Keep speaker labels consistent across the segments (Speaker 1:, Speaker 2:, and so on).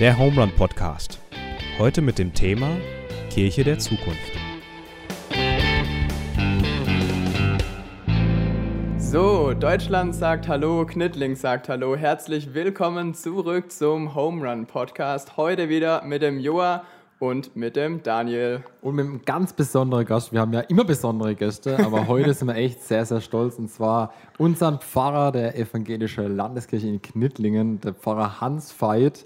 Speaker 1: Der Home Run Podcast. Heute mit dem Thema Kirche der Zukunft.
Speaker 2: So, Deutschland sagt Hallo, Knittling sagt Hallo. Herzlich willkommen zurück zum Home Run Podcast. Heute wieder mit dem Joa und mit dem Daniel.
Speaker 3: Und mit einem ganz besonderen Gast. Wir haben ja immer besondere Gäste, aber heute sind wir echt sehr, sehr stolz. Und zwar unseren Pfarrer der evangelischen Landeskirche in Knittlingen, der Pfarrer Hans Veit.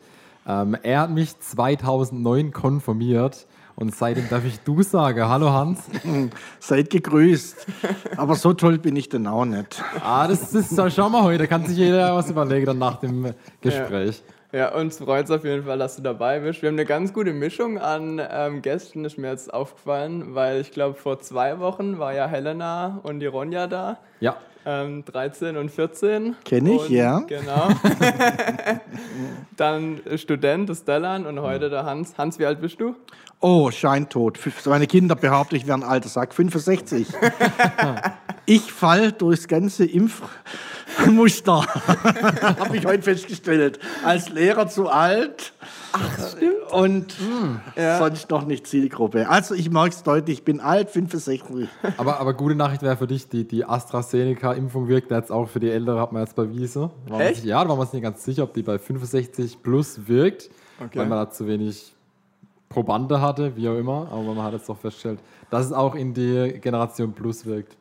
Speaker 3: Ähm, er hat mich 2009 konfirmiert. Und seitdem darf ich du sagen. Hallo Hans.
Speaker 4: Seid gegrüßt. Aber so toll bin ich denn auch nicht.
Speaker 3: Ah, das, das schauen wir heute. Da kann sich jeder was überlegen dann nach dem Gespräch.
Speaker 2: Ja. Ja, uns freut es auf jeden Fall, dass du dabei bist. Wir haben eine ganz gute Mischung an ähm, Gästen, ist mir jetzt aufgefallen, weil ich glaube, vor zwei Wochen war ja Helena und die Ronja da.
Speaker 3: Ja.
Speaker 2: Ähm, 13 und 14.
Speaker 4: Kenne ich,
Speaker 2: und,
Speaker 4: ja.
Speaker 2: Genau. Dann Student, das Stellan und heute der Hans. Hans, wie alt bist du?
Speaker 4: Oh, scheintot. Meine Kinder behaupten, ich wäre ein alter Sack. 65. ich fall durchs ganze Impfmuster. Habe ich heute festgestellt. Als Lehrer zu alt.
Speaker 2: Ach, stimmt.
Speaker 4: Und hm, ja. sonst noch nicht Zielgruppe. Also ich merke es deutlich, ich bin alt, 65.
Speaker 3: Aber, aber gute Nachricht wäre für dich, die, die AstraZeneca-Impfung wirkt jetzt auch für die Ältere, hat man jetzt bewiesen.
Speaker 2: Echt?
Speaker 3: Sich, ja, da waren wir uns nicht ganz sicher, ob die bei 65 plus wirkt,
Speaker 2: Okay.
Speaker 3: weil man da zu wenig Probande hatte, wie auch immer. Aber man hat jetzt doch festgestellt, dass es auch in die Generation Plus wirkt.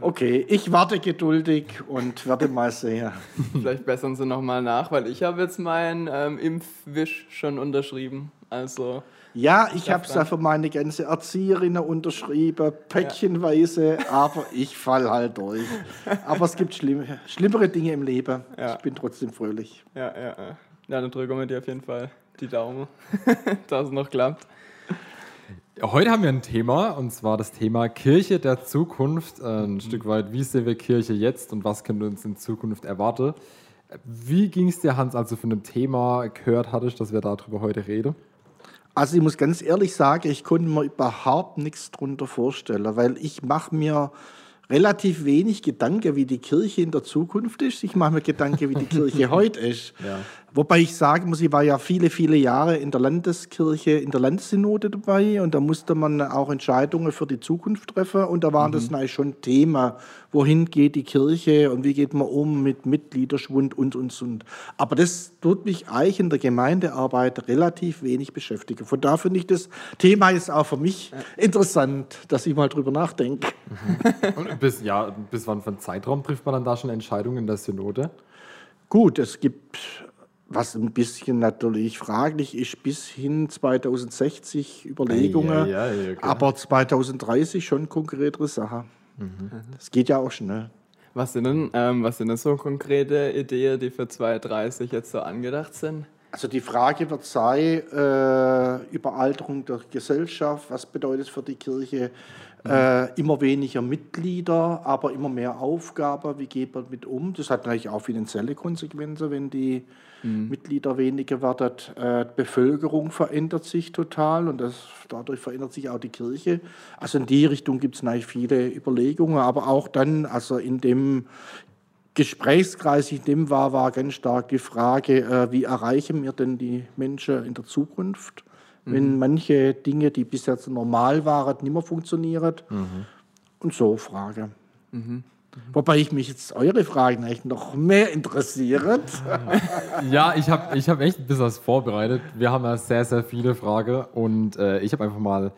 Speaker 4: Okay, ich warte geduldig und werde mal sehen.
Speaker 2: Vielleicht bessern sie nochmal nach, weil ich habe jetzt meinen ähm, Impfwisch schon unterschrieben. Also
Speaker 4: Ja, ich habe es ja für meine ganze Erzieherinnen unterschrieben, päckchenweise, aber ich fall halt durch. Aber es gibt schlimm, schlimmere Dinge im Leben.
Speaker 2: Ja.
Speaker 4: Ich bin trotzdem fröhlich.
Speaker 2: Ja, ja, ja. Ja, dann drücken wir dir auf jeden Fall die Daumen, dass es noch klappt.
Speaker 3: Heute haben wir ein Thema, und zwar das Thema Kirche der Zukunft. Äh, Ein Stück weit, wie sehen wir Kirche jetzt und was können uns in Zukunft erwarten? Wie ging es dir, Hans, als du von dem Thema gehört hattest, dass wir darüber heute reden?
Speaker 4: Also ich muss ganz ehrlich sagen, ich konnte mir überhaupt nichts darunter vorstellen, weil ich mache mir relativ wenig Gedanken, wie die Kirche in der Zukunft ist. Ich mache mir Gedanken, wie die Kirche heute ist.
Speaker 3: Ja.
Speaker 4: Wobei ich sagen muss, ich war ja viele, viele Jahre in der Landeskirche, in der Landessynode dabei und da musste man auch Entscheidungen für die Zukunft treffen und da war das natürlich schon Thema, wohin geht die Kirche und wie geht man um mit Mitgliederschwund und, und, und. Aber das tut mich eigentlich in der Gemeindearbeit relativ wenig beschäftigen. Von daher finde ich das Thema ist auch für mich interessant, dass ich mal drüber nachdenke.
Speaker 3: Und bis, ja, bis wann für einen Zeitraum trifft man dann da schon Entscheidungen in der Synode?
Speaker 4: Gut, es gibt, was ein bisschen natürlich fraglich ist, bis hin 2060 Überlegungen,
Speaker 3: Ja, ja, ja,
Speaker 4: aber 2030 schon konkretere Sachen. Das geht ja auch schnell.
Speaker 2: Was sind denn, ähm, was sind denn so konkrete Ideen, die für 2030 jetzt so angedacht sind?
Speaker 4: Also die Frage wird sein, äh, Überalterung der Gesellschaft, was bedeutet es für die Kirche? Äh, immer weniger Mitglieder, aber immer mehr Aufgaben, wie geht man mit um? Das hat natürlich auch finanzielle Konsequenzen, wenn die Mitglieder weniger werden. Äh, die Bevölkerung verändert sich total und das, dadurch verändert sich auch die Kirche. Also in die Richtung gibt es natürlich viele Überlegungen, aber auch dann, also in dem Gesprächskreis, in dem war, war ganz stark die Frage, äh, wie erreichen wir denn die Menschen in der Zukunft, wenn manche Dinge, die bisher so normal waren, nicht mehr funktionieren. Und so Frage. Wobei ich mich jetzt eure Fragen eigentlich noch mehr interessiert.
Speaker 3: Ja, ich habe ich hab echt ein bisschen was vorbereitet. Wir haben ja sehr, sehr viele Fragen und äh, ich habe einfach mal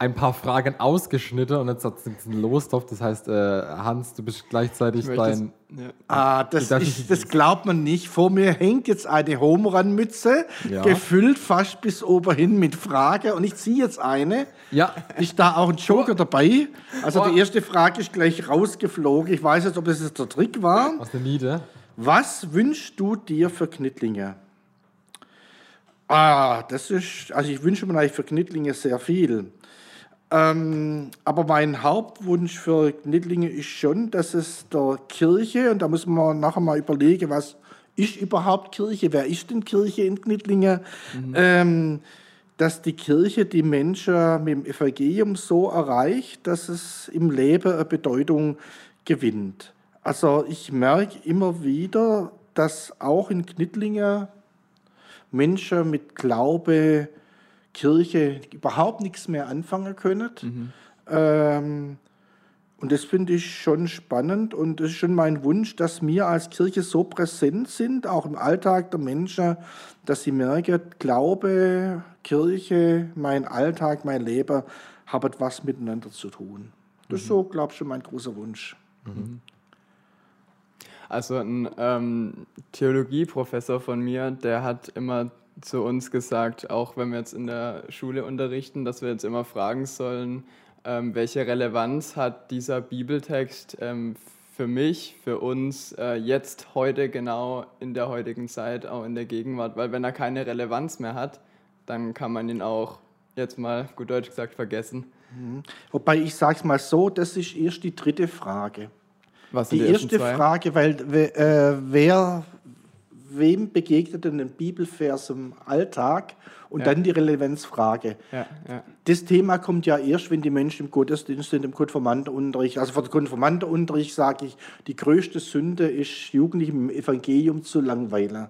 Speaker 3: ein paar Fragen ausgeschnitten und jetzt hat es einen Lostopf. Das heißt, äh, Hans, du bist gleichzeitig dein.
Speaker 2: Ja.
Speaker 4: Ah, das,
Speaker 3: Das
Speaker 4: ist, das glaubt man nicht. Vor mir hängt jetzt eine Home-Run-Mütze,
Speaker 3: Ja.
Speaker 4: gefüllt fast bis oben hin mit Fragen. Und ich ziehe jetzt eine.
Speaker 3: Ja,
Speaker 4: Ist da auch ein Joker dabei? Also die erste Frage ist gleich rausgeflogen. Ich weiß jetzt, ob das jetzt der Trick war.
Speaker 3: aus der Niede.
Speaker 4: Was wünschst du dir für Knittlinge? Ah, das ist, also ich wünsche mir eigentlich für Knittlinge sehr viel. Ähm, aber mein Hauptwunsch für Knittlinge ist schon, dass es der Kirche, und da muss man nachher mal überlegen, was ist überhaupt Kirche, wer ist denn Kirche in Knittlinge, ähm, dass die Kirche die Menschen mit dem Evangelium so erreicht, dass es im Leben eine Bedeutung gewinnt. Also ich merke immer wieder, dass auch in Knittlinge Menschen mit Glaube, Kirche überhaupt nichts mehr anfangen können. Ähm, und das finde ich schon spannend und es ist schon mein Wunsch, dass wir als Kirche so präsent sind, auch im Alltag der Menschen, dass sie merken, Glaube, Kirche, mein Alltag, mein Leben haben was miteinander zu tun. Das ist so, glaube ich, schon mein großer Wunsch.
Speaker 2: Also ein ähm, Theologieprofessor von mir, der hat immer zu uns gesagt, auch wenn wir jetzt in der Schule unterrichten, dass wir jetzt immer fragen sollen, ähm, welche Relevanz hat dieser Bibeltext ähm, für mich, für uns äh, jetzt, heute, genau in der heutigen Zeit, auch in der Gegenwart. Weil wenn er keine Relevanz mehr hat, dann kann man ihn auch jetzt mal gut Deutsch gesagt vergessen.
Speaker 4: Wobei ich sage es mal so, das ist erst die dritte Frage.
Speaker 2: Was
Speaker 4: Die
Speaker 2: ersten
Speaker 4: erste
Speaker 2: zwei?
Speaker 4: Frage, weil we- äh, wer, wem begegnet denn ein Bibelvers im Alltag? Und
Speaker 2: Ja.
Speaker 4: dann die Relevenzfrage.
Speaker 2: Ja, ja.
Speaker 4: Das Thema kommt ja erst, wenn die Menschen im Gottesdienst sind, im Konformantenunterricht. Also für den Konformantenunterricht sage ich, die größte Sünde ist, Jugendlichen im Evangelium zu langweilen.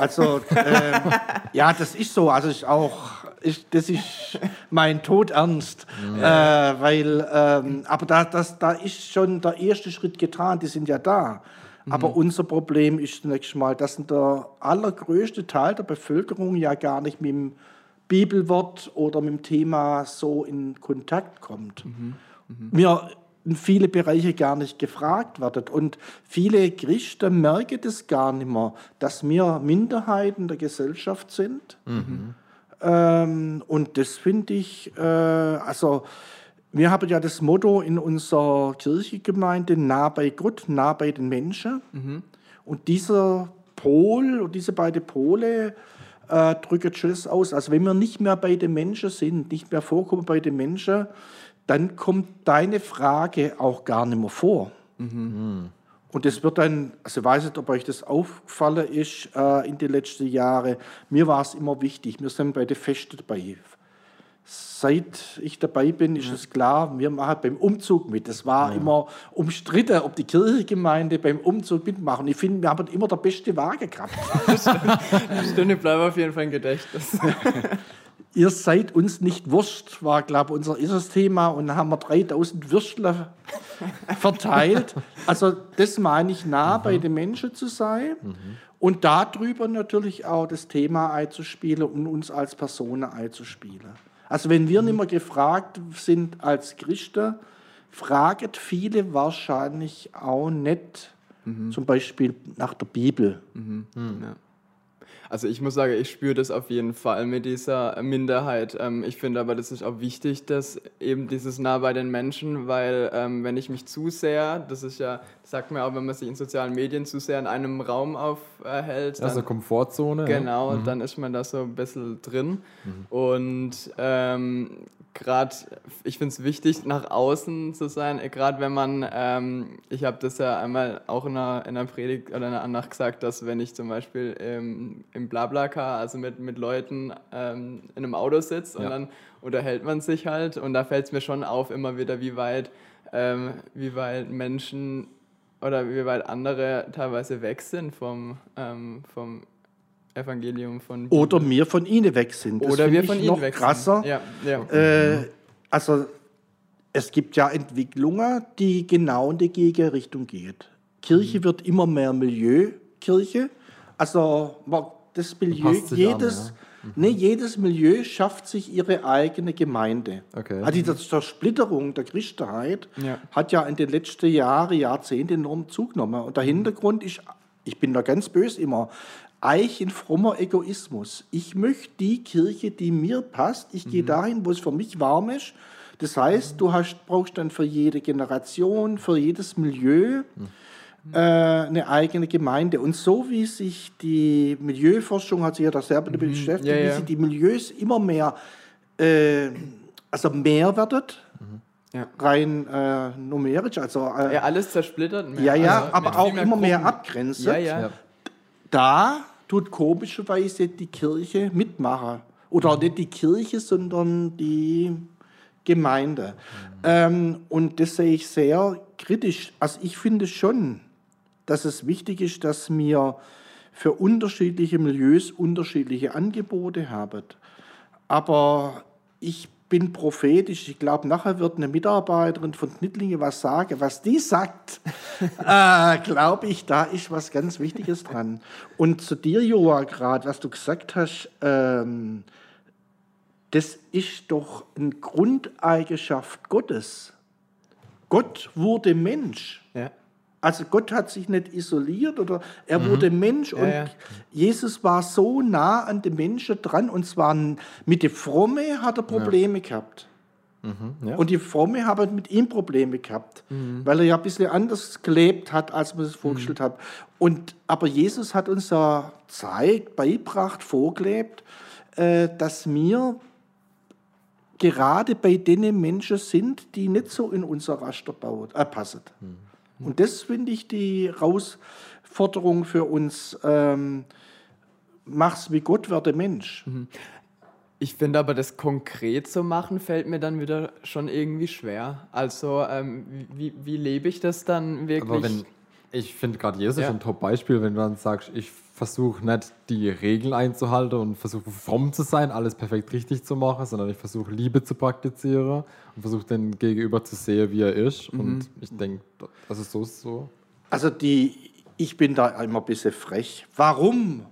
Speaker 4: Also, ähm, ja, das ist so. Also, ist auch, ist, das ist mein Tod ernst. Äh, weil, ähm, aber da, das, da ist schon der erste Schritt getan. Die sind ja da. Aber unser Problem ist zunächst mal, dass der allergrößte Teil der Bevölkerung ja gar nicht mit dem Bibelwort oder mit dem Thema so in Kontakt kommt. Mir in viele Bereiche gar nicht gefragt werden. Und viele Christen merken das gar nicht mehr, dass wir Minderheiten der Gesellschaft sind. Ähm, und das finde ich, äh, also wir haben ja das Motto in unserer Kirchengemeinde, nah bei Gott, nah bei den Menschen. Und dieser Pol und diese beiden Pole äh, drücken schon das aus. Also wenn wir nicht mehr bei den Menschen sind, nicht mehr vorkommen bei den Menschen, dann kommt deine Frage auch gar nicht mehr vor. Und das wird dann, also ich weiß nicht, ob euch das aufgefallen ist äh, in den letzten Jahren, mir war es immer wichtig, wir sind bei den Festen dabei. Seit ich dabei bin, ist es klar, wir machen beim Umzug mit. Es war immer umstritten, ob die Kirchengemeinde beim Umzug mitmachen. Ich finde, wir haben immer der beste Wagen gehabt.
Speaker 2: Stunde bleiben auf jeden Fall im Gedächtnis.
Speaker 4: Ihr seid uns nicht Wurst, war, glaube ich, unser erstes Thema. Und dann haben wir 3000 Würstler verteilt. Also, das meine ich, nah bei den Menschen zu sein. Und darüber natürlich auch das Thema einzuspielen und uns als Personen einzuspielen. Also, wenn wir nicht mehr gefragt sind als Christen, fragen viele wahrscheinlich auch nicht, zum Beispiel nach der Bibel.
Speaker 2: Ja. Also ich muss sagen, ich spüre das auf jeden Fall mit dieser Minderheit. Ähm, ich finde aber, das ist auch wichtig, dass eben dieses nah bei den Menschen, weil ähm, wenn ich mich zu sehr, das ist ja, das sagt man auch, wenn man sich in sozialen Medien zu sehr in einem Raum aufhält, dann,
Speaker 3: Also Komfortzone. ja.
Speaker 2: Genau, dann ist man da so ein bisschen drin. Und ähm, gerade, ich finde es wichtig, nach außen zu sein, gerade wenn man, ähm, ich habe das ja einmal auch in einer, in einer Predigt oder in einer Andacht gesagt, dass wenn ich zum Beispiel im, im Blablacar, also mit, mit Leuten ähm, in einem Auto sitze und
Speaker 3: Ja.
Speaker 2: dann unterhält man sich halt und da fällt es mir schon auf immer wieder, wie weit, ähm, wie weit Menschen oder wie weit andere teilweise weg sind vom, ähm, vom Evangelium von Bibel.
Speaker 4: Oder wir von ihnen weg sind. Das
Speaker 2: Oder wir von ihnen
Speaker 4: noch
Speaker 2: weg sind.
Speaker 4: krasser.
Speaker 2: Ja, ja.
Speaker 4: Äh, also es gibt ja Entwicklungen, die genau in die Gegenrichtung geht. Kirche
Speaker 3: Mhm.
Speaker 4: wird immer mehr Milieukirche. Also man- das Milieu,
Speaker 3: sich an,
Speaker 4: jedes, nee, jedes Milieu schafft sich ihre eigene Gemeinde.
Speaker 3: Okay.
Speaker 4: Also die Zersplitterung der Christenheit
Speaker 2: Ja.
Speaker 4: hat ja in den letzten Jahren, Jahrzehnten enorm zugenommen. Und der Hintergrund ist, ich bin da ganz böse immer, Eich in frommer Egoismus. Ich möchte die Kirche, die mir passt. Ich gehe dahin, wo es für mich warm ist. Das heißt, du hast, brauchst dann für jede Generation, für jedes Milieu äh, eine eigene Gemeinde. Und so wie sich die Milieuforschung, hat sich ja da selber damit beschäftigt,
Speaker 2: Ja,
Speaker 4: wie
Speaker 2: ja.
Speaker 4: sich die Milieus immer mehr, äh, also mehr werden,
Speaker 2: Ja.
Speaker 4: rein äh, numerisch, also äh,
Speaker 2: ja, alles zersplittert. mehr.
Speaker 4: ja, ja,
Speaker 2: Also
Speaker 4: aber auch immer mehr
Speaker 2: Gruppen.
Speaker 4: abgrenzt.
Speaker 2: Ja.
Speaker 4: Da tut komischerweise die Kirche mitmachen. Oder nicht die Kirche, sondern die Gemeinde. Ähm, und das sehe ich sehr kritisch. Also ich finde schon, dass es wichtig ist, dass wir für unterschiedliche Milieus unterschiedliche Angebote haben. Aber ich bin prophetisch. Ich glaube, nachher wird eine Mitarbeiterin von Knittlinge was sagen. Was die sagt, äh, glaube ich, da ist was ganz Wichtiges dran. Und zu dir, Joa, gerade, was du gesagt hast, ähm, das ist doch eine Grundeigenschaft Gottes. Gott wurde Mensch.
Speaker 2: Ja.
Speaker 4: Also Gott hat sich nicht isoliert oder er wurde Mensch und
Speaker 2: ja.
Speaker 4: Jesus war so nah an den Menschen dran und zwar mit der Fromme hat er Probleme gehabt.
Speaker 3: ja.
Speaker 4: Und die Fromme haben mit ihm Probleme gehabt, weil er ja ein bisschen anders gelebt hat, als man es vorgestellt hat. Und, aber Jesus hat uns ja gezeigt, beigebracht, vorgelebt, äh, dass wir gerade bei den Menschen sind, die nicht so in unser Raster äh, passen. Und das finde ich die Herausforderung für uns. Ähm, mach's wie Gott, werde Mensch.
Speaker 2: Ich finde aber, das konkret zu machen, fällt mir dann wieder schon irgendwie schwer. Also, ähm, wie, wie lebe ich das dann wirklich?
Speaker 3: Ich finde gerade Jesus
Speaker 2: Ja.
Speaker 3: ist ein Top-Beispiel, wenn du dann sagst, ich versuche nicht die Regeln einzuhalten und versuche fromm zu sein, alles perfekt richtig zu machen, sondern ich versuche Liebe zu praktizieren und versuche den Gegenüber zu sehen, wie er ist. Und ich denke, das ist so, so.
Speaker 4: Also die, ich bin da immer ein bisschen frech. Warum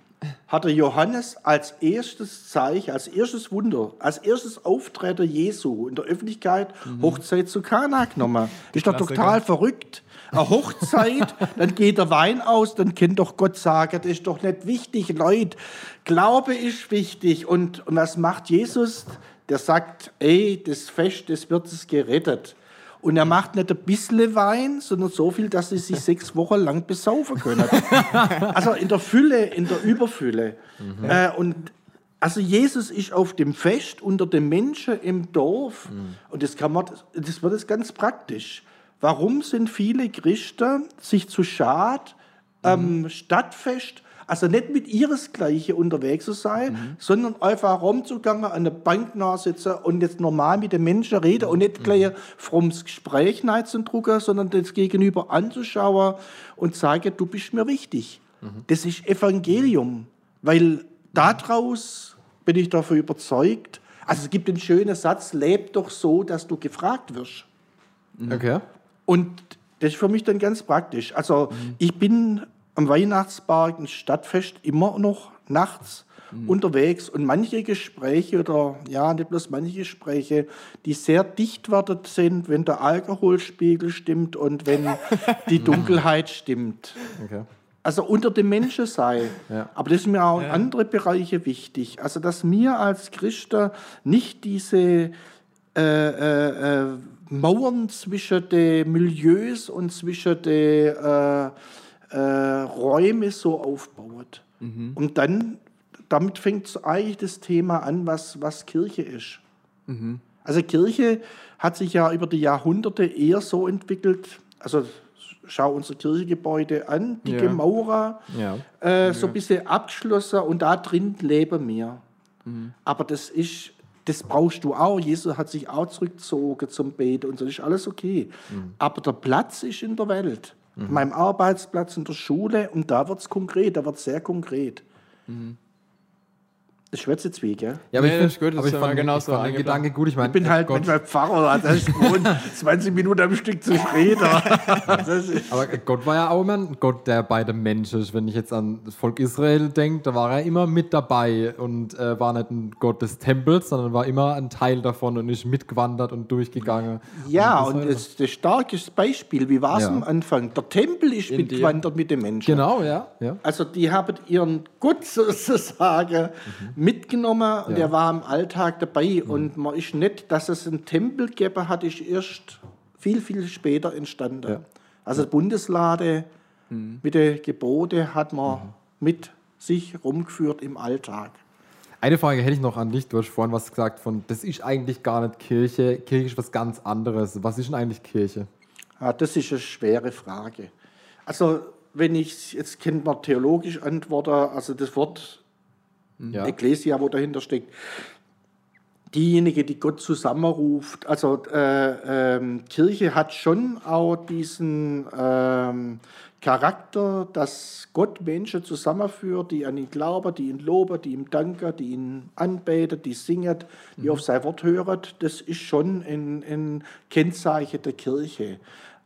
Speaker 4: hat der Johannes als erstes Zeichen, als erstes Wunder, als erstes Auftreten Jesu in der Öffentlichkeit Hochzeit zu Kana genommen? Ist doch total verrückt. Eine Hochzeit, dann geht der Wein aus, dann kann doch Gott sagen, das ist doch nicht wichtig, Leute. Glaube ist wichtig. Und, und was macht Jesus? Der sagt, ey, das Fest, das wird es gerettet. Und er macht nicht ein bisschen Wein, sondern so viel, dass sie sich sechs Wochen lang besaufen können. also in der Fülle, in der Überfülle. Äh, und also Jesus ist auf dem Fest unter den Menschen im Dorf. Und das kann man, das wird jetzt ganz praktisch. Warum sind viele Christen sich zu schad am Stadtfest, also nicht mit ihresgleichen unterwegs zu sein, sondern einfach rumzugangen, an der Bank nachsitzen und jetzt normal mit den Menschen reden und nicht gleich ein frommes Gespräch drucken, sondern das Gegenüber anzuschauen und sagen, du bist mir wichtig. Das ist Evangelium, weil daraus bin ich dafür überzeugt. Also es gibt den schönen Satz, leb doch so, dass du gefragt wirst.
Speaker 3: Okay.
Speaker 4: Und das ist für mich dann ganz praktisch. Also ich bin am Weihnachtspark, ein Stadtfest, immer noch nachts unterwegs und manche Gespräche oder ja, nicht bloß manche Gespräche, die sehr dicht werden sind, wenn der Alkoholspiegel stimmt und wenn die Dunkelheit stimmt.
Speaker 3: okay.
Speaker 4: Also unter den Menschen sei.
Speaker 3: Ja.
Speaker 4: Aber das ist mir auch in andere Bereiche wichtig. Also dass wir als Christen nicht diese äh, äh, äh, Mauern zwischen den Milieus und zwischen den äh, äh, Räumen so aufbauen. Und dann, damit fängt eigentlich das Thema an, was, was Kirche ist. Also Kirche hat sich ja über die Jahrhunderte eher so entwickelt, also schau unsere Kirchengebäude an, dicke
Speaker 2: Ja.
Speaker 4: Maurer,
Speaker 3: Ja.
Speaker 4: äh, so ein bisschen abgeschlossen und da drin leben wir. Aber das ist, das brauchst du auch. Jesus hat sich auch zurückgezogen zum Beten und so, das ist alles okay. Aber der Platz ist in der Welt. An meinem Arbeitsplatz, in der Schule und da wird es konkret, da wird es sehr konkret. Das schwätzt jetzt wie, gell?
Speaker 3: Ja, aber
Speaker 2: Nee,
Speaker 3: ich
Speaker 2: das
Speaker 3: finde
Speaker 2: ist gut, das
Speaker 3: aber ich
Speaker 2: genau so
Speaker 3: den. Gedanke gut. Ich, mein,
Speaker 4: Ich bin halt
Speaker 3: Gott,
Speaker 4: manchmal Pfarrer, das ist gewohnt, 20 Minuten am Stück zu reden. Das
Speaker 3: Aber Gott war ja auch immer ein Gott, der bei den Menschen ist. Wenn ich jetzt an das Volk Israel denke, da war er immer mit dabei und äh, war nicht ein Gott des Tempels, sondern war immer ein Teil davon und ist mitgewandert und durchgegangen.
Speaker 4: ja,
Speaker 3: das
Speaker 4: und
Speaker 3: war-
Speaker 4: das ist ein starkes Beispiel. Wie war es
Speaker 3: Ja.
Speaker 4: am Anfang? Der Tempel ist
Speaker 2: In dir.
Speaker 4: mitgewandert mit den Menschen.
Speaker 3: Genau, ja. ja.
Speaker 4: Also die haben ihren Gott sozusagen mitgenommen und
Speaker 3: Ja.
Speaker 4: er war im Alltag dabei. Und man ist nicht, dass es einen Tempel gegeben hat, ist erst viel, viel später entstanden.
Speaker 3: Ja.
Speaker 4: Also Bundeslade mit den Geboten hat man mit sich rumgeführt im Alltag.
Speaker 3: Eine Frage hätte ich noch an dich. Du hast vorhin was gesagt von, das ist eigentlich gar nicht Kirche. Kirche ist was ganz anderes. Was ist denn eigentlich Kirche?
Speaker 4: Ja, das ist eine schwere Frage. Also wenn ich jetzt kann man theologisch antworten, also das Wort
Speaker 3: Ja.
Speaker 4: Ecclesia, wo dahinter steckt. diejenige, die Gott zusammenruft. Also äh, ähm, Kirche hat schon auch diesen ähm, Charakter, dass Gott Menschen zusammenführt, die an ihn glauben, die ihn loben, die ihm danken, die ihn anbeten, die singen, die mhm. auf sein Wort hören. Das ist schon ein, ein Kennzeichen der Kirche.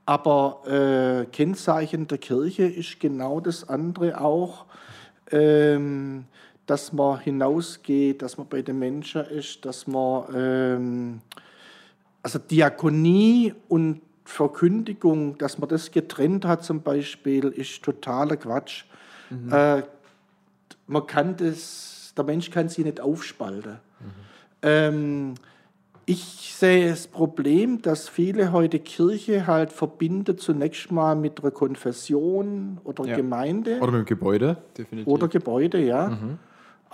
Speaker 4: Aber äh, Kennzeichen der Kirche ist genau das andere auch. Ähm, dass man hinausgeht, dass man bei den Menschen ist, dass man ähm, also Diakonie und Verkündigung, dass man das getrennt hat zum Beispiel, ist totaler Quatsch. Mhm. Äh, man kann das, der Mensch kann sie nicht aufspalten. Mhm. Ähm, ich sehe das Problem, dass viele heute Kirche halt verbindet zunächst mal mit einer Konfession oder ja. Gemeinde.
Speaker 3: Oder mit dem Gebäude.
Speaker 4: Definitiv. Oder Gebäude, ja. Mhm.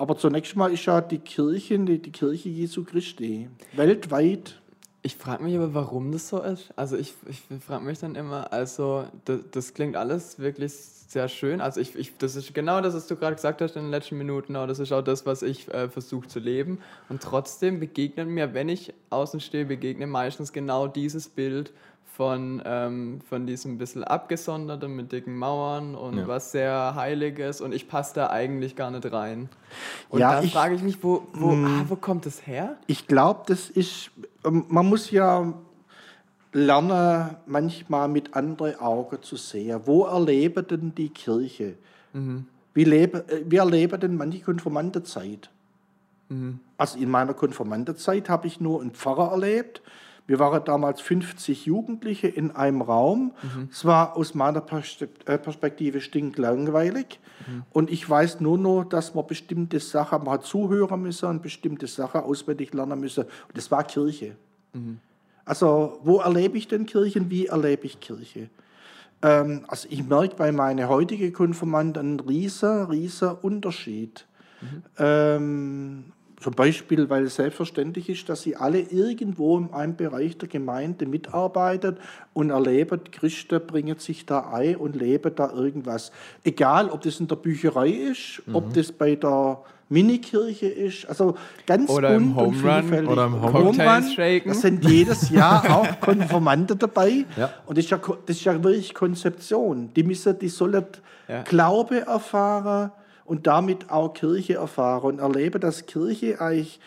Speaker 4: Aber zunächst mal ist ja die Kirche, die, die Kirche Jesu Christi, weltweit.
Speaker 2: Ich frage mich aber, warum das so ist. Also ich, ich frage mich dann immer, also das, das, klingt alles wirklich sehr schön. Also ich, ich, das ist genau das, was du gerade gesagt hast in den letzten Minuten. Das ist auch das, was ich äh, versuche zu leben. Und trotzdem begegnet mir, wenn ich außen stehe, begegne meistens genau dieses Bild von, ähm, von diesem bisschen abgesonderten mit dicken Mauern und ja. was sehr Heiliges und ich passe da eigentlich gar nicht rein. Und ja, da frage ich mich, wo, wo, mm. ah, wo kommt das her?
Speaker 4: Ich glaube, das ist, ähm, man muss ja lernen, manchmal mit anderen Augen zu sehen. Wo erleben denn die Kirche? Mhm. Wie, lebe, äh, wie erleben denn manche Konformantenzeit? Mhm. Also in meiner Konformantenzeit habe ich nur einen Pfarrer erlebt, wir waren damals 50 Jugendliche in einem Raum. Mhm. Es war aus meiner äh, Perspektive stinklangweilig. Mhm. Und ich weiß nur noch, dass man bestimmte Sachen, man hat zuhören müssen und bestimmte Sachen auswendig lernen müssen. Und das war Kirche. Mhm. Also, wo erlebe ich denn Kirchen? Wie erlebe ich Kirche? Ähm, also, ich merke bei meiner heutigen Konfirmanden einen riesen, riesen Unterschied. Mhm. Ähm, zum Beispiel, weil es selbstverständlich ist, dass sie alle irgendwo in einem Bereich der Gemeinde mitarbeiten und erleben, Christen bringen sich da ein und leben da irgendwas. Egal, ob das in der Bücherei ist, mhm. ob das bei der Minikirche ist, also ganz
Speaker 2: oder bunt im Home und vielfältig.
Speaker 3: Oder im Home,
Speaker 2: Home
Speaker 4: Da sind jedes Jahr auch Konformante dabei. Ja. Und das ist, ja, das ist ja wirklich Konzeption. Die, müssen, die sollen ja. Glaube erfahren, und damit auch Kirche erfahre und erlebe, dass Kirche eigentlich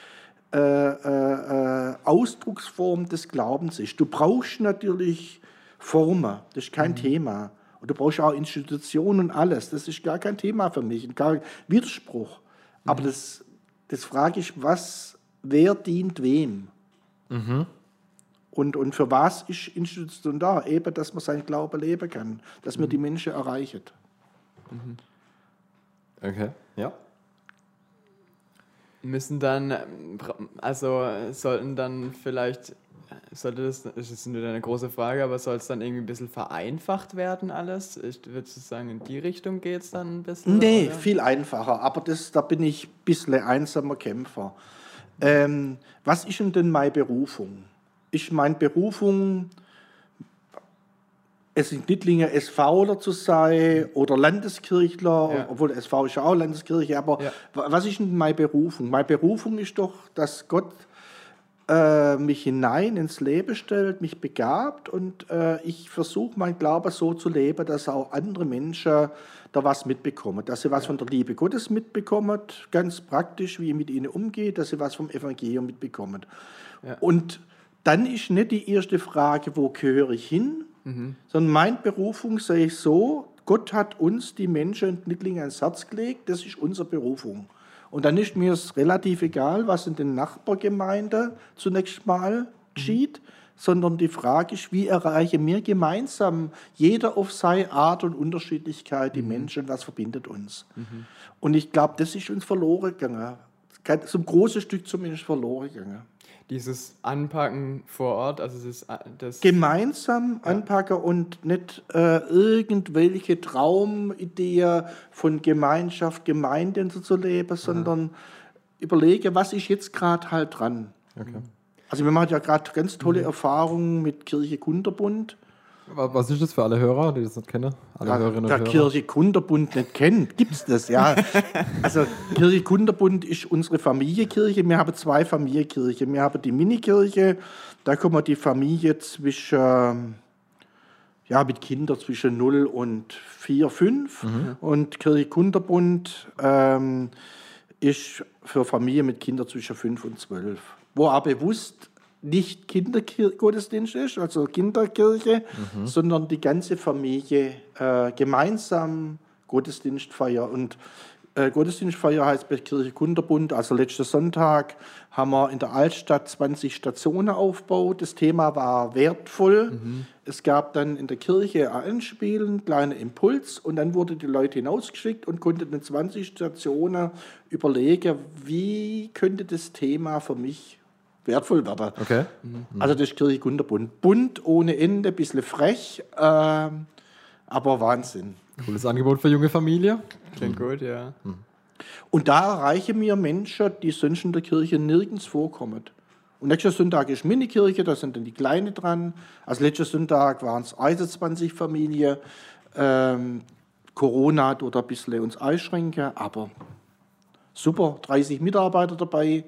Speaker 4: äh, äh, äh, Ausdrucksform des Glaubens ist. Du brauchst natürlich Formen, das ist kein mhm. Thema. Und du brauchst auch Institutionen und alles. Das ist gar kein Thema für mich, gar Widerspruch. Mhm. Aber das, das frage ich, was, wer dient wem? Mhm. Und, und für was ist Institution da? Eben, dass man seinen Glauben leben kann, dass man mhm. die Menschen erreicht.
Speaker 3: Okay, ja.
Speaker 2: Müssen dann, also sollten dann vielleicht, sollte das, das ist nur eine große Frage, aber soll es dann irgendwie ein bisschen vereinfacht werden alles? Ich würde sagen, in die Richtung geht es dann ein bisschen?
Speaker 4: Nee, oder? viel einfacher, aber das, da bin ich ein bisschen einsamer Kämpfer. Ähm, was ist denn meine Berufung? Ist meine Berufung es in Dittlinger SVler zu sein oder Landeskirchler, ja. obwohl SV ist ja auch Landeskirche, aber ja. was ist denn meine Berufung? Meine Berufung ist doch, dass Gott äh, mich hinein ins Leben stellt, mich begabt und äh, ich versuche mein Glaube so zu leben, dass auch andere Menschen da was mitbekommen, dass sie was ja. von der Liebe Gottes mitbekommen, ganz praktisch, wie ihr mit ihnen umgeht, dass sie was vom Evangelium mitbekommen. Und dann ist nicht die erste Frage, wo gehöre ich hin, Mhm. Sondern meine Berufung sehe ich so, Gott hat uns, die Menschen in Nittling, ans Herz gelegt, das ist unsere Berufung. Und dann ist mir es relativ egal, was in den Nachbargemeinden zunächst mal geschieht, mhm. sondern die Frage ist, wie erreichen wir gemeinsam, jeder auf seine Art und Unterschiedlichkeit, die mhm. Menschen, was verbindet uns. Mhm. Und ich glaube, das ist uns verloren gegangen. Ein großes Stück zumindest verloren gegangen
Speaker 2: dieses Anpacken vor Ort, also das, äh, das
Speaker 4: gemeinsam ja. anpacken und nicht äh, irgendwelche Traumideen von Gemeinschaft, Gemeinden zu leben, sondern überlege, was ist jetzt gerade halt dran. Okay. Also wir machen ja gerade ganz tolle mhm. Erfahrungen mit Kirche Kunterbund.
Speaker 3: Was ist das für alle Hörer, die das nicht kennen? Alle
Speaker 4: Ja,
Speaker 3: Hörerinnen
Speaker 4: der
Speaker 3: und Hörer.
Speaker 4: Kirche Kunderbund nicht kennt, gibt es das, ja. Also Kirche Kunderbund ist unsere Familienkirche. Wir haben zwei Familienkirchen. Wir haben die Minikirche, da kommen die Familie zwischen, ja, mit Kindern zwischen 0 und 4, 5. Und Kirche Kunderbund ähm, ist für Familien mit Kindern zwischen 5 und 12. Wo auch bewusst nicht Kindergottesdienst ist, also Kinderkirche, sondern die ganze Familie äh, gemeinsam Gottesdienstfeier. Und äh, Gottesdienstfeier heißt bei Kirche Kunderbund, also letzten Sonntag haben wir in der Altstadt 20 Stationen aufgebaut. Das Thema war wertvoll. Es gab dann in der Kirche ein Anspielen, kleiner Impuls und dann wurden die Leute hinausgeschickt und konnten in 20 Stationen überlegen, wie könnte das Thema für mich wertvoll werden.
Speaker 3: Okay.
Speaker 4: Also das ist Kirche Kunderbund. Bunt ohne Ende, ein bisschen frech, ähm, aber Wahnsinn.
Speaker 3: Cooles Angebot für junge Familie.
Speaker 2: Klingt gut, ja.
Speaker 4: Und da erreichen wir Menschen, die sonst in der Kirche nirgends vorkommen. Und nächster Sonntag ist Minikirche, da sind dann die Kleine dran. Also letzter Sonntag waren es 21 Familien. Ähm, Corona tut ein bisschen uns einschränken, aber super, 30 Mitarbeiter dabei.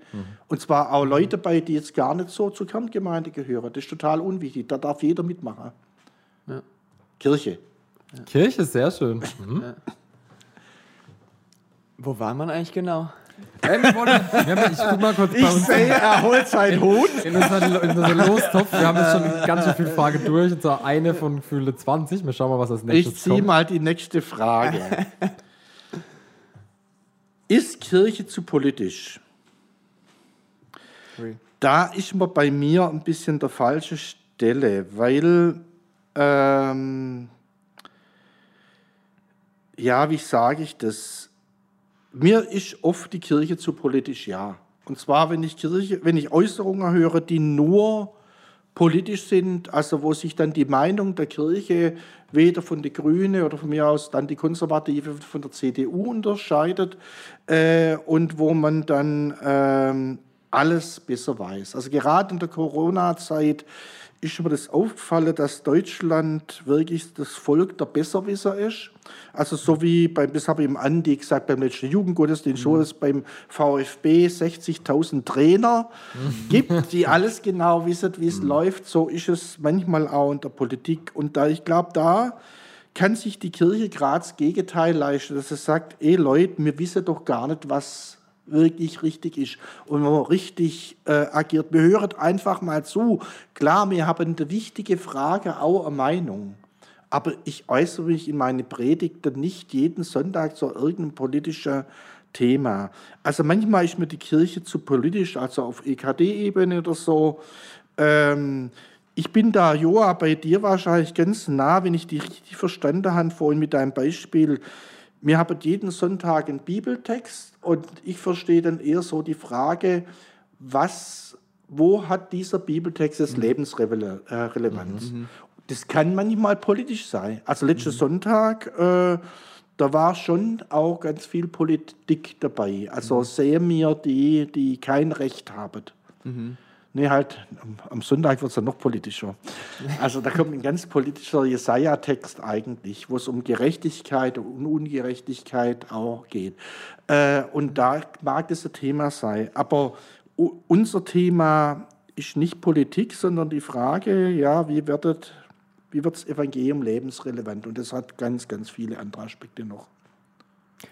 Speaker 4: Und zwar auch Leute dabei, die jetzt gar nicht so zur Kerngemeinde gehören. Das ist total unwichtig, da darf jeder mitmachen. Kirche.
Speaker 3: Kirche, sehr schön. Mhm.
Speaker 2: Wo war man eigentlich genau?
Speaker 3: Haben, ich guck mal kurz bei uns
Speaker 4: sehe, er holt seinen Hut.
Speaker 3: in unseren, in unseren Lostopf. Wir haben jetzt schon ganz schön viele Fragen durch. Und zwar eine von Gefühle 20. Wir schauen mal, was als nächstes
Speaker 4: Ich ziehe mal die nächste Frage. Ist Kirche zu politisch?
Speaker 2: Ui.
Speaker 4: Da ist man bei mir ein bisschen der falsche Stelle, weil, ähm, ja, wie sage ich das? Mir ist oft die Kirche zu politisch, ja. Und zwar, wenn ich, Kirche, wenn ich Äußerungen höre, die nur politisch sind, also wo sich dann die Meinung der Kirche weder von den Grünen oder von mir aus dann die Konservative von der CDU unterscheidet äh, und wo man dann ähm, alles besser weiß. Also gerade in der Corona-Zeit ist mir das aufgefallen, dass Deutschland wirklich das Volk der Besserwisser ist. Also so wie beim, das habe ich im Andi gesagt, beim letzten Jugendgottesdienst, so ist beim VfB 60.000 Trainer gibt, die alles genau wissen, wie es läuft. So ist es manchmal auch in der Politik. Und da ich glaube, da kann sich die Kirche das Gegenteil leisten, dass sie sagt, ey Leute, wir wissen doch gar nicht, was wirklich richtig ist und wenn man richtig äh, agiert. Wir hören einfach mal zu. Klar, wir haben eine wichtige Frage, auch eine Meinung. Aber ich äußere mich in meine Predigten nicht jeden Sonntag zu irgendeinem politischen Thema. Also manchmal ist mir die Kirche zu politisch, also auf EKD-Ebene oder so. Ähm, ich bin da, Joa, bei dir wahrscheinlich ganz nah, wenn ich dich richtig verstanden habe, vorhin mit deinem Beispiel. Wir haben jeden Sonntag einen Bibeltext und ich verstehe dann eher so die Frage, was, wo hat dieser Bibeltext jetzt Lebensrelevanz? Das kann manchmal politisch sein. Also letzten Sonntag, äh, da war schon auch ganz viel Politik dabei. Also sehen wir die, die kein Recht haben. Nee, halt, am, Sonntag wird es dann noch politischer. Also da kommt ein ganz politischer Jesaja-Text eigentlich, wo es um Gerechtigkeit und Ungerechtigkeit auch geht. Äh, und da mag das ein Thema sein. Aber unser Thema ist nicht Politik, sondern die Frage, ja, wie wird wie wird das Evangelium lebensrelevant? Und das hat ganz, ganz viele andere Aspekte noch.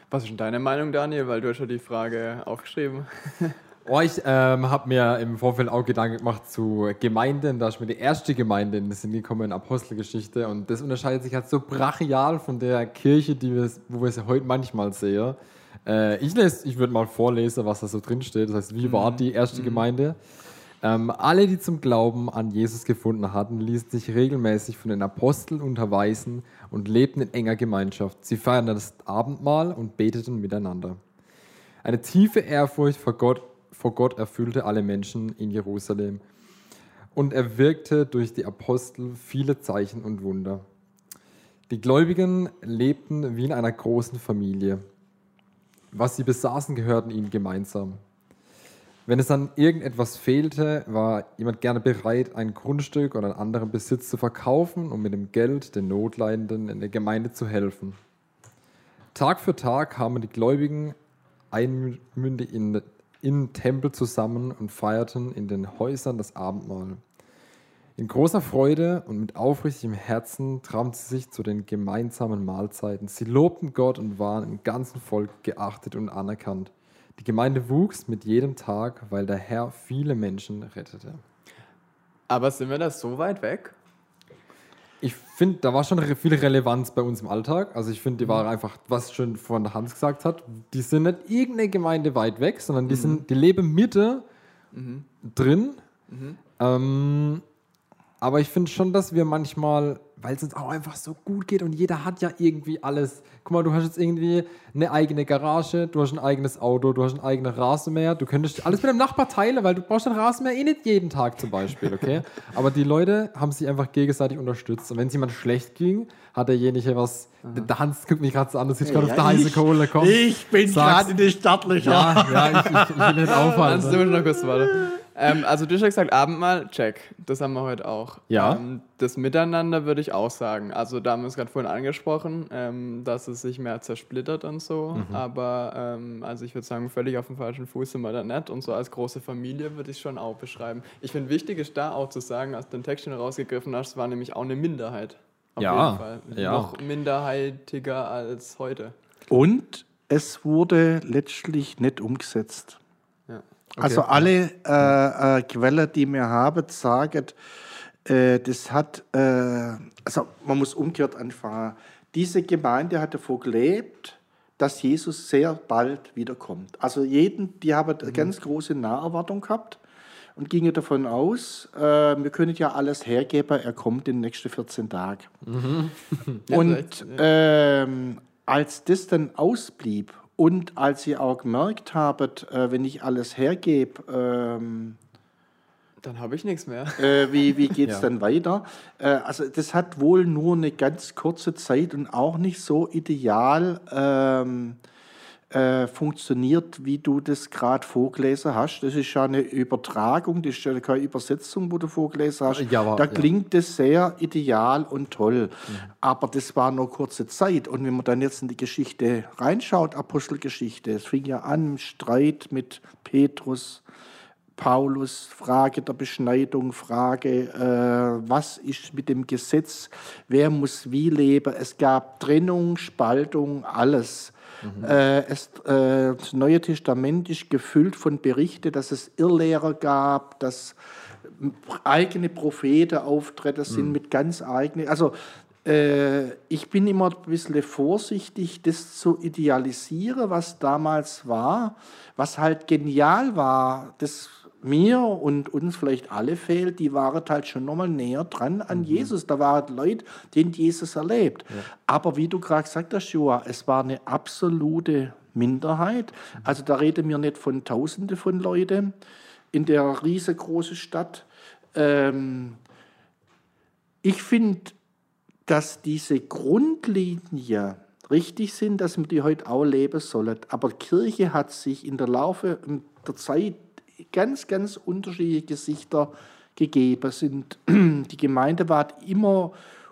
Speaker 2: Was ist denn deine Meinung, Daniel? Weil du hast ja die Frage aufgeschrieben.
Speaker 3: Oh, ich ähm, habe mir im Vorfeld auch Gedanken gemacht zu Gemeinden. Da ist mir die erste Gemeinde in den Sinn gekommen, Apostelgeschichte. Und das unterscheidet sich halt so brachial von der Kirche, die wir, wo wir sie heute manchmal sehen. Äh, ich ich würde mal vorlesen, was da so drin steht. Das heißt, wie war die erste Gemeinde? Ähm, alle, die zum Glauben an Jesus gefunden hatten, ließen sich regelmäßig von den Aposteln unterweisen und lebten in enger Gemeinschaft. Sie feierten das Abendmahl und beteten miteinander. Eine tiefe Ehrfurcht vor Gott, vor Gott erfüllte alle Menschen in Jerusalem. Und er wirkte durch die Apostel viele Zeichen und Wunder. Die Gläubigen lebten wie in einer großen Familie. Was sie besaßen, gehörten ihnen gemeinsam. Wenn es dann irgendetwas fehlte, war jemand gerne bereit, ein Grundstück oder einen anderen Besitz zu verkaufen, um mit dem Geld den Notleidenden in der Gemeinde zu helfen. Tag für Tag kamen die Gläubigen einmündig in, in den Tempel zusammen und feierten in den Häusern das Abendmahl. In großer Freude und mit aufrichtigem Herzen trafen sie sich zu den gemeinsamen Mahlzeiten. Sie lobten Gott und waren im ganzen Volk geachtet und anerkannt. Die Gemeinde wuchs mit jedem Tag, weil der Herr viele Menschen rettete.
Speaker 2: Aber sind wir da so weit weg?
Speaker 3: Ich finde, da war schon viel Relevanz bei uns im Alltag. Also ich finde, die war einfach, was schon von Hans gesagt hat, die sind nicht irgendeine Gemeinde weit weg, sondern die, sind, die leben Mitte drin. Ähm, aber ich finde schon, dass wir manchmal, weil es uns auch einfach so gut geht und jeder hat ja irgendwie alles. Guck mal, du hast jetzt irgendwie eine eigene Garage, du hast ein eigenes Auto, du hast einen eigenen Rasenmäher, du könntest alles mit dem Nachbar teilen, weil du brauchst den Rasenmäher eh nicht jeden Tag zum Beispiel, okay? Aber die Leute haben sich einfach gegenseitig unterstützt und wenn es jemand schlecht ging, hat derjenige was, der Hans guckt mich gerade so an, das sieht gerade auf der heiße Kohle, komm.
Speaker 4: ich bin gerade in den Startlöchern.
Speaker 3: Ja, ja, ich, ich, ich will nicht aufhalten.
Speaker 2: du noch kurz warte. Ähm, also du hast ja gesagt, Abendmahl, check. Das haben wir heute auch.
Speaker 3: Ja.
Speaker 2: Ähm, das Miteinander würde ich auch sagen. Also da haben wir es gerade vorhin angesprochen, ähm, dass es sich mehr zersplittert und so. Aber ähm, also ich würde sagen, völlig auf dem falschen Fuß sind wir da nicht. Und so als große Familie würde ich es schon auch beschreiben. Ich finde wichtig ist da auch zu sagen, als du den Text schon rausgegriffen hast, war nämlich auch eine Minderheit. Auf
Speaker 3: Ja,
Speaker 2: jeden Fall.
Speaker 3: ja.
Speaker 2: Noch minderheitiger als heute.
Speaker 4: Und es wurde letztlich nicht umgesetzt.
Speaker 2: Ja.
Speaker 4: Also alle äh, äh, Quellen, die wir haben, sagen, äh, das hat, äh, also man muss umgekehrt anfangen. Diese Gemeinde hat davor gelebt, dass Jesus sehr bald wiederkommt. Also jeden, die haben eine ganz große Naherwartung gehabt und gingen davon aus, äh, wir können ja alles hergeben, er kommt in den nächsten 14 Tagen.
Speaker 2: Ja,
Speaker 4: Und ähm, als das dann ausblieb und als sie auch gemerkt haben, äh, wenn ich alles hergebe, ähm,
Speaker 2: Dann habe ich nichts mehr.
Speaker 4: äh, wie, wie geht es
Speaker 3: Ja.
Speaker 4: dann weiter? Äh, also das hat wohl nur eine ganz kurze Zeit und auch nicht so ideal ähm, äh, funktioniert, wie du das gerade vorgelesen hast. Das ist ja eine Übertragung, das ist ja keine Übersetzung, wo du vorgelesen hast.
Speaker 3: Ja, aber-
Speaker 4: da
Speaker 3: ja.
Speaker 4: klingt das sehr ideal und toll. Aber das war nur kurze Zeit. Und wenn man dann jetzt in die Geschichte reinschaut, Apostelgeschichte, es fing ja an im Streit mit Petrus, Paulus, Frage der Beschneidung, Frage, äh, was ist mit dem Gesetz, wer muss wie leben. Es gab Trennung, Spaltung, alles. Äh, es, äh, das Neue Testament ist gefüllt von Berichten, dass es Irrlehrer gab, dass eigene Propheten auftreten sind mit ganz eigenen. Also äh, ich bin immer ein bisschen vorsichtig, das zu idealisieren, was damals war, was halt genial war, das mir und uns vielleicht alle fehlt, die waren halt schon nochmal näher dran an Jesus. Da waren Leute, die Jesus erlebt. Aber wie du gerade gesagt hast, Joa, es war eine absolute Minderheit. Also da reden wir nicht von Tausende von Leuten in der riesengroßen Stadt. Ähm, ich finde, dass diese Grundlinien richtig sind, dass wir die heute auch leben sollen. Aber Kirche hat sich in der Laufe der Zeit ganz, ganz unterschiedliche Gesichter gegeben. Sind, die Gemeinde war immer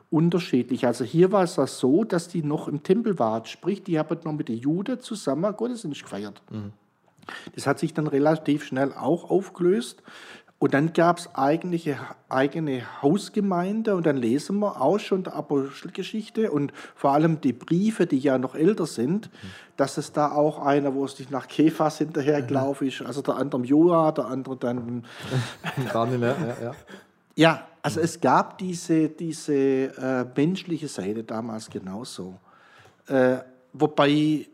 Speaker 4: unterschiedlich. Also hier war es ja so, dass die noch im Tempel waren. Sprich, die haben noch mit den Juden zusammen Gottesdienst gefeiert. Das hat sich dann relativ schnell auch aufgelöst. Und dann gab es eigentliche eigene Hausgemeinde und dann lesen wir auch schon der Apostelgeschichte und vor allem die Briefe, die ja noch älter sind, dass es da auch einer, wo es nicht nach Kephas hinterhergelaufen ist, also der andere Joa, der andere dann
Speaker 3: Daniel, ja, ja, ja.
Speaker 4: also es gab diese, diese äh, menschliche Seite damals genauso. Äh, wobei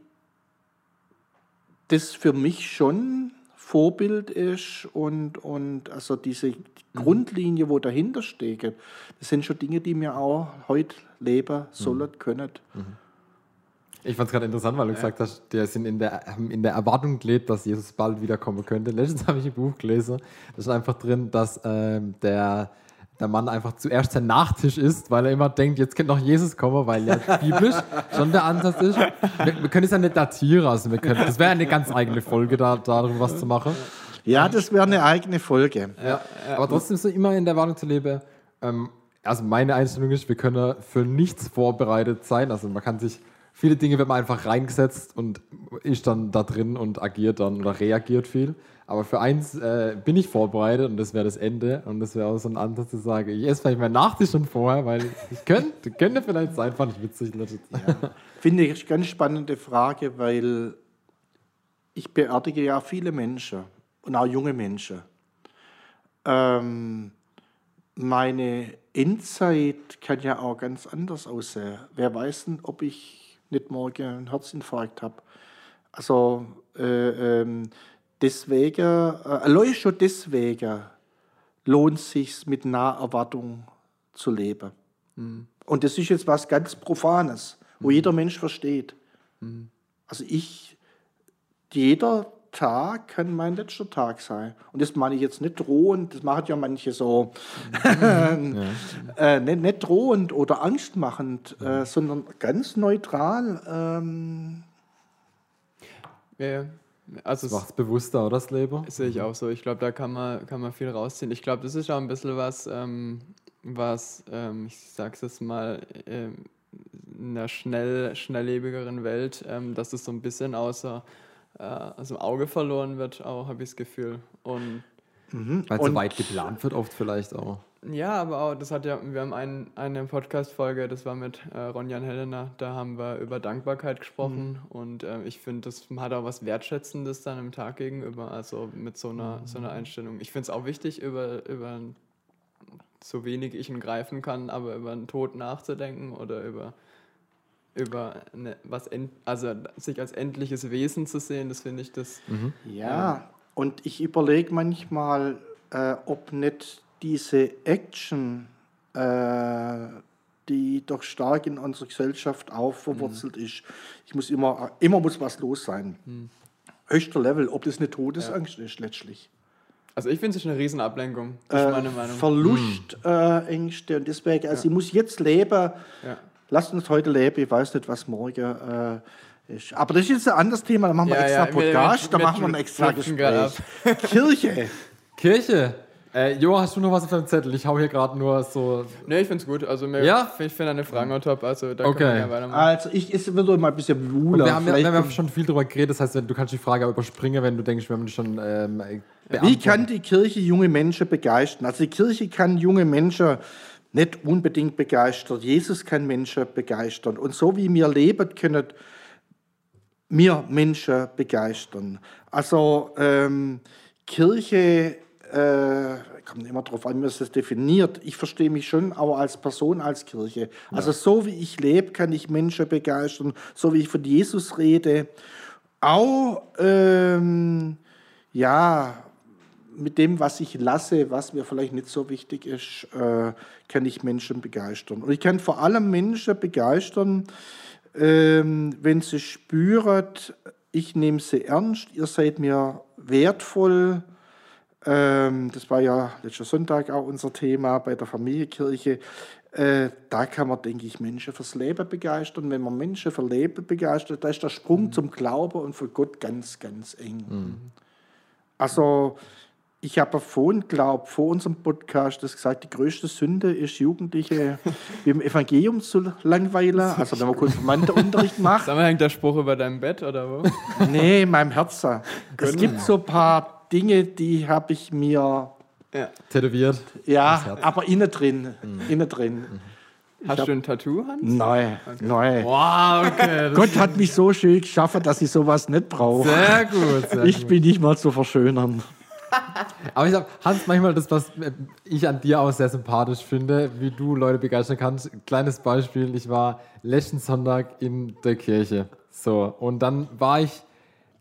Speaker 4: das für mich schon Vorbild ist und, und also diese Grundlinie, wo dahinter steht, das sind schon Dinge, die mir auch heute leben sollen, können.
Speaker 3: Ich fand es gerade interessant, weil du gesagt hast, der sind in der, haben in der Erwartung gelebt, dass Jesus bald wiederkommen könnte. Letztens habe ich ein Buch gelesen, da ist einfach drin, dass ähm, der, der Mann einfach zuerst sein Nachtisch isst, weil er immer denkt, jetzt könnte noch Jesus kommen, weil ja biblisch schon der Ansatz ist. Wir, wir können es ja nicht datieren, also wir können, das wäre eine ganz eigene Folge, da, darüber was zu machen.
Speaker 4: Ja, das wäre eine eigene Folge.
Speaker 3: Ja, aber trotzdem so immer in der Erwartung zu leben. Ähm, also meine Einstellung ist, wir können für nichts vorbereitet sein. Also man kann sich, viele Dinge wird man einfach reingesetzt und ist dann da drin und agiert dann oder reagiert viel. Aber für eins äh, bin ich vorbereitet und das wäre das Ende. Und das wäre auch so ein Ansatz zu sagen, ich esse vielleicht meinen Nachtisch schon vorher, weil ich könnte, könnte vielleicht sein, fand ich witzig. Ja.
Speaker 4: Finde ich eine ganz spannende Frage, weil ich beerdige ja viele Menschen und auch junge Menschen. Ähm, meine Endzeit kann ja auch ganz anders aussehen. Wer weiß denn, ob ich nicht morgen einen Herzinfarkt habe. Also äh, ähm, deswegen, äh, allein schon deswegen lohnt es sich mit Naherwartung zu leben. Mhm. Und das ist jetzt was ganz Profanes, wo mhm. jeder Mensch versteht. Mhm. Also ich, jeder Tag kann mein letzter Tag sein. Und das meine ich jetzt nicht drohend, das machen ja manche so, mhm. äh, nicht, nicht, drohend oder angstmachend, äh, sondern ganz neutral. Ähm,
Speaker 2: ja,
Speaker 3: also das macht es bewusster, oder das Leben?
Speaker 2: Sehe ich auch so. Ich glaube, da kann man, kann man viel rausziehen. Ich glaube, das ist auch ein bisschen was, ähm, was, ähm, ich sag's jetzt mal, ähm, in einer schnell, schnelllebigeren Welt, ähm, dass es so ein bisschen außer äh, aus dem Auge verloren wird, auch habe ich das Gefühl. Und
Speaker 3: mhm. Weil so weit geplant wird, oft vielleicht auch.
Speaker 2: Ja, aber auch, das hat ja, wir haben ein, eine Podcast-Folge, das war mit äh, Ronjan Helena, da haben wir über Dankbarkeit gesprochen mhm. und äh, ich finde, das hat auch was Wertschätzendes dann im Tag gegenüber, also mit so einer, mhm. so einer Einstellung. Ich finde es auch wichtig, über, über so wenig ich ihn greifen kann, aber über einen Tod nachzudenken oder über über eine, was end, also sich als endliches Wesen zu sehen, das finde ich das.
Speaker 4: Mhm. Ja, ähm, und ich überlege manchmal, äh, ob nicht diese Action, äh, die doch stark in unserer Gesellschaft auch verwurzelt mhm. ist. Ich muss immer, immer muss was los sein. Mhm. Höchster Level, ob das eine Todesangst ja. ist letztlich.
Speaker 2: Also ich finde es eine Riesenablenkung. Das ist
Speaker 4: äh, meine Meinung. Verlustängste äh, und deswegen, also ja. ich muss jetzt leben. Ja. Lasst uns heute leben, ich weiß nicht, was morgen äh, ist. Aber das ist jetzt ein anderes Thema, da machen wir extra Podcast, da machen wir ein extra Gespräch. Kirche.
Speaker 3: Kirche. Äh, jo, hast du noch was auf deinem Zettel? Ich hau hier gerade nur so.
Speaker 2: Nee, ich find's gut. Also, mir,
Speaker 3: ja?
Speaker 2: ich finde deine Fragen auch top. Also, da
Speaker 3: okay.
Speaker 2: können wir
Speaker 4: ja weitermachen. Also, ich, es wird mal ein bisschen wuler.
Speaker 3: Wir haben, ja, wir haben schon viel drüber geredet. Das heißt, du kannst die Frage überspringen, wenn du denkst, wir haben die schon. Ähm,
Speaker 4: Wie kann die Kirche junge Menschen begeistern? Also, die Kirche kann junge Menschen nicht unbedingt begeistern. Jesus kann Menschen begeistern. Und so wie wir leben können, wir Menschen begeistern. Also ähm, Kirche äh, kommt immer darauf an, wie man das definiert. Ich verstehe mich schon auch als Person, als Kirche. Also so wie ich lebe, kann ich Menschen begeistern, so wie ich von Jesus rede. Auch, ähm, ja, mit dem, was ich lasse, was mir vielleicht nicht so wichtig ist, äh, kann ich Menschen begeistern. Und ich kann vor allem Menschen begeistern, ähm, wenn sie spüren, ich nehme sie ernst, ihr seid mir wertvoll, ähm, das war ja letzter Sonntag auch unser Thema bei der Familienkirche. Äh, da kann man, denke ich, Menschen fürs Leben begeistern. Wenn man Menschen für Leben begeistert, da ist der Sprung mhm. zum Glauben und für Gott ganz, ganz eng. Mhm. Also, ich habe vorhin, glaube vor unserem Podcast das gesagt, die größte Sünde ist, Jugendliche im Evangelium zu langweilen. Also, wenn man Konfirmandenunterricht macht.
Speaker 2: Sag mal, hängt der Spruch über deinem Bett oder wo?
Speaker 4: Nee, in meinem Herzen. Es gibt so ein paar Dinge, die habe ich mir
Speaker 3: ja. tätowiert.
Speaker 4: Ja, aber innen drin. Mhm. Innen drin.
Speaker 2: Mhm. Hast du ein Tattoo, Hans?
Speaker 4: Nein, okay. nein.
Speaker 3: Wow, okay.
Speaker 4: Gott hat mich so schön geschaffen, dass ich sowas nicht brauche.
Speaker 3: Sehr gut. Sehr
Speaker 4: ich
Speaker 3: gut.
Speaker 4: bin nicht mal zu verschönern.
Speaker 3: Aber ich sag, Hans, manchmal das, was ich an dir auch sehr sympathisch finde, wie du Leute begeistern kannst. Kleines Beispiel, ich war letzten Sonntag in der Kirche. So, und dann war ich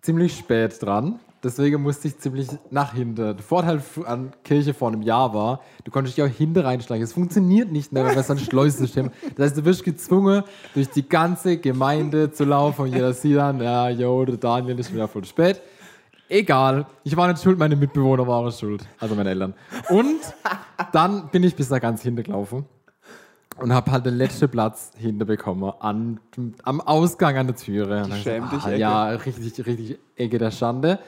Speaker 3: ziemlich spät dran Deswegen musste ich ziemlich nach hinten. Der Vorteil an Kirche vor einem Jahr war, du konntest dich auch hinten reinschlagen. Es funktioniert nicht mehr, wir so ein Schleusensystem Das heißt, du wirst gezwungen, durch die ganze Gemeinde zu laufen und jeder sieht dann, ja, yo, der Daniel ist wieder voll spät. Egal, ich war nicht schuld, meine Mitbewohner waren schuld, also meine Eltern. Und dann bin ich bis da ganz hinten gelaufen und habe halt den letzten Platz hinterbekommen an, am Ausgang an der Türe.
Speaker 2: Schäm dich,
Speaker 3: ah, Ja, richtig, richtig Ecke der Schande.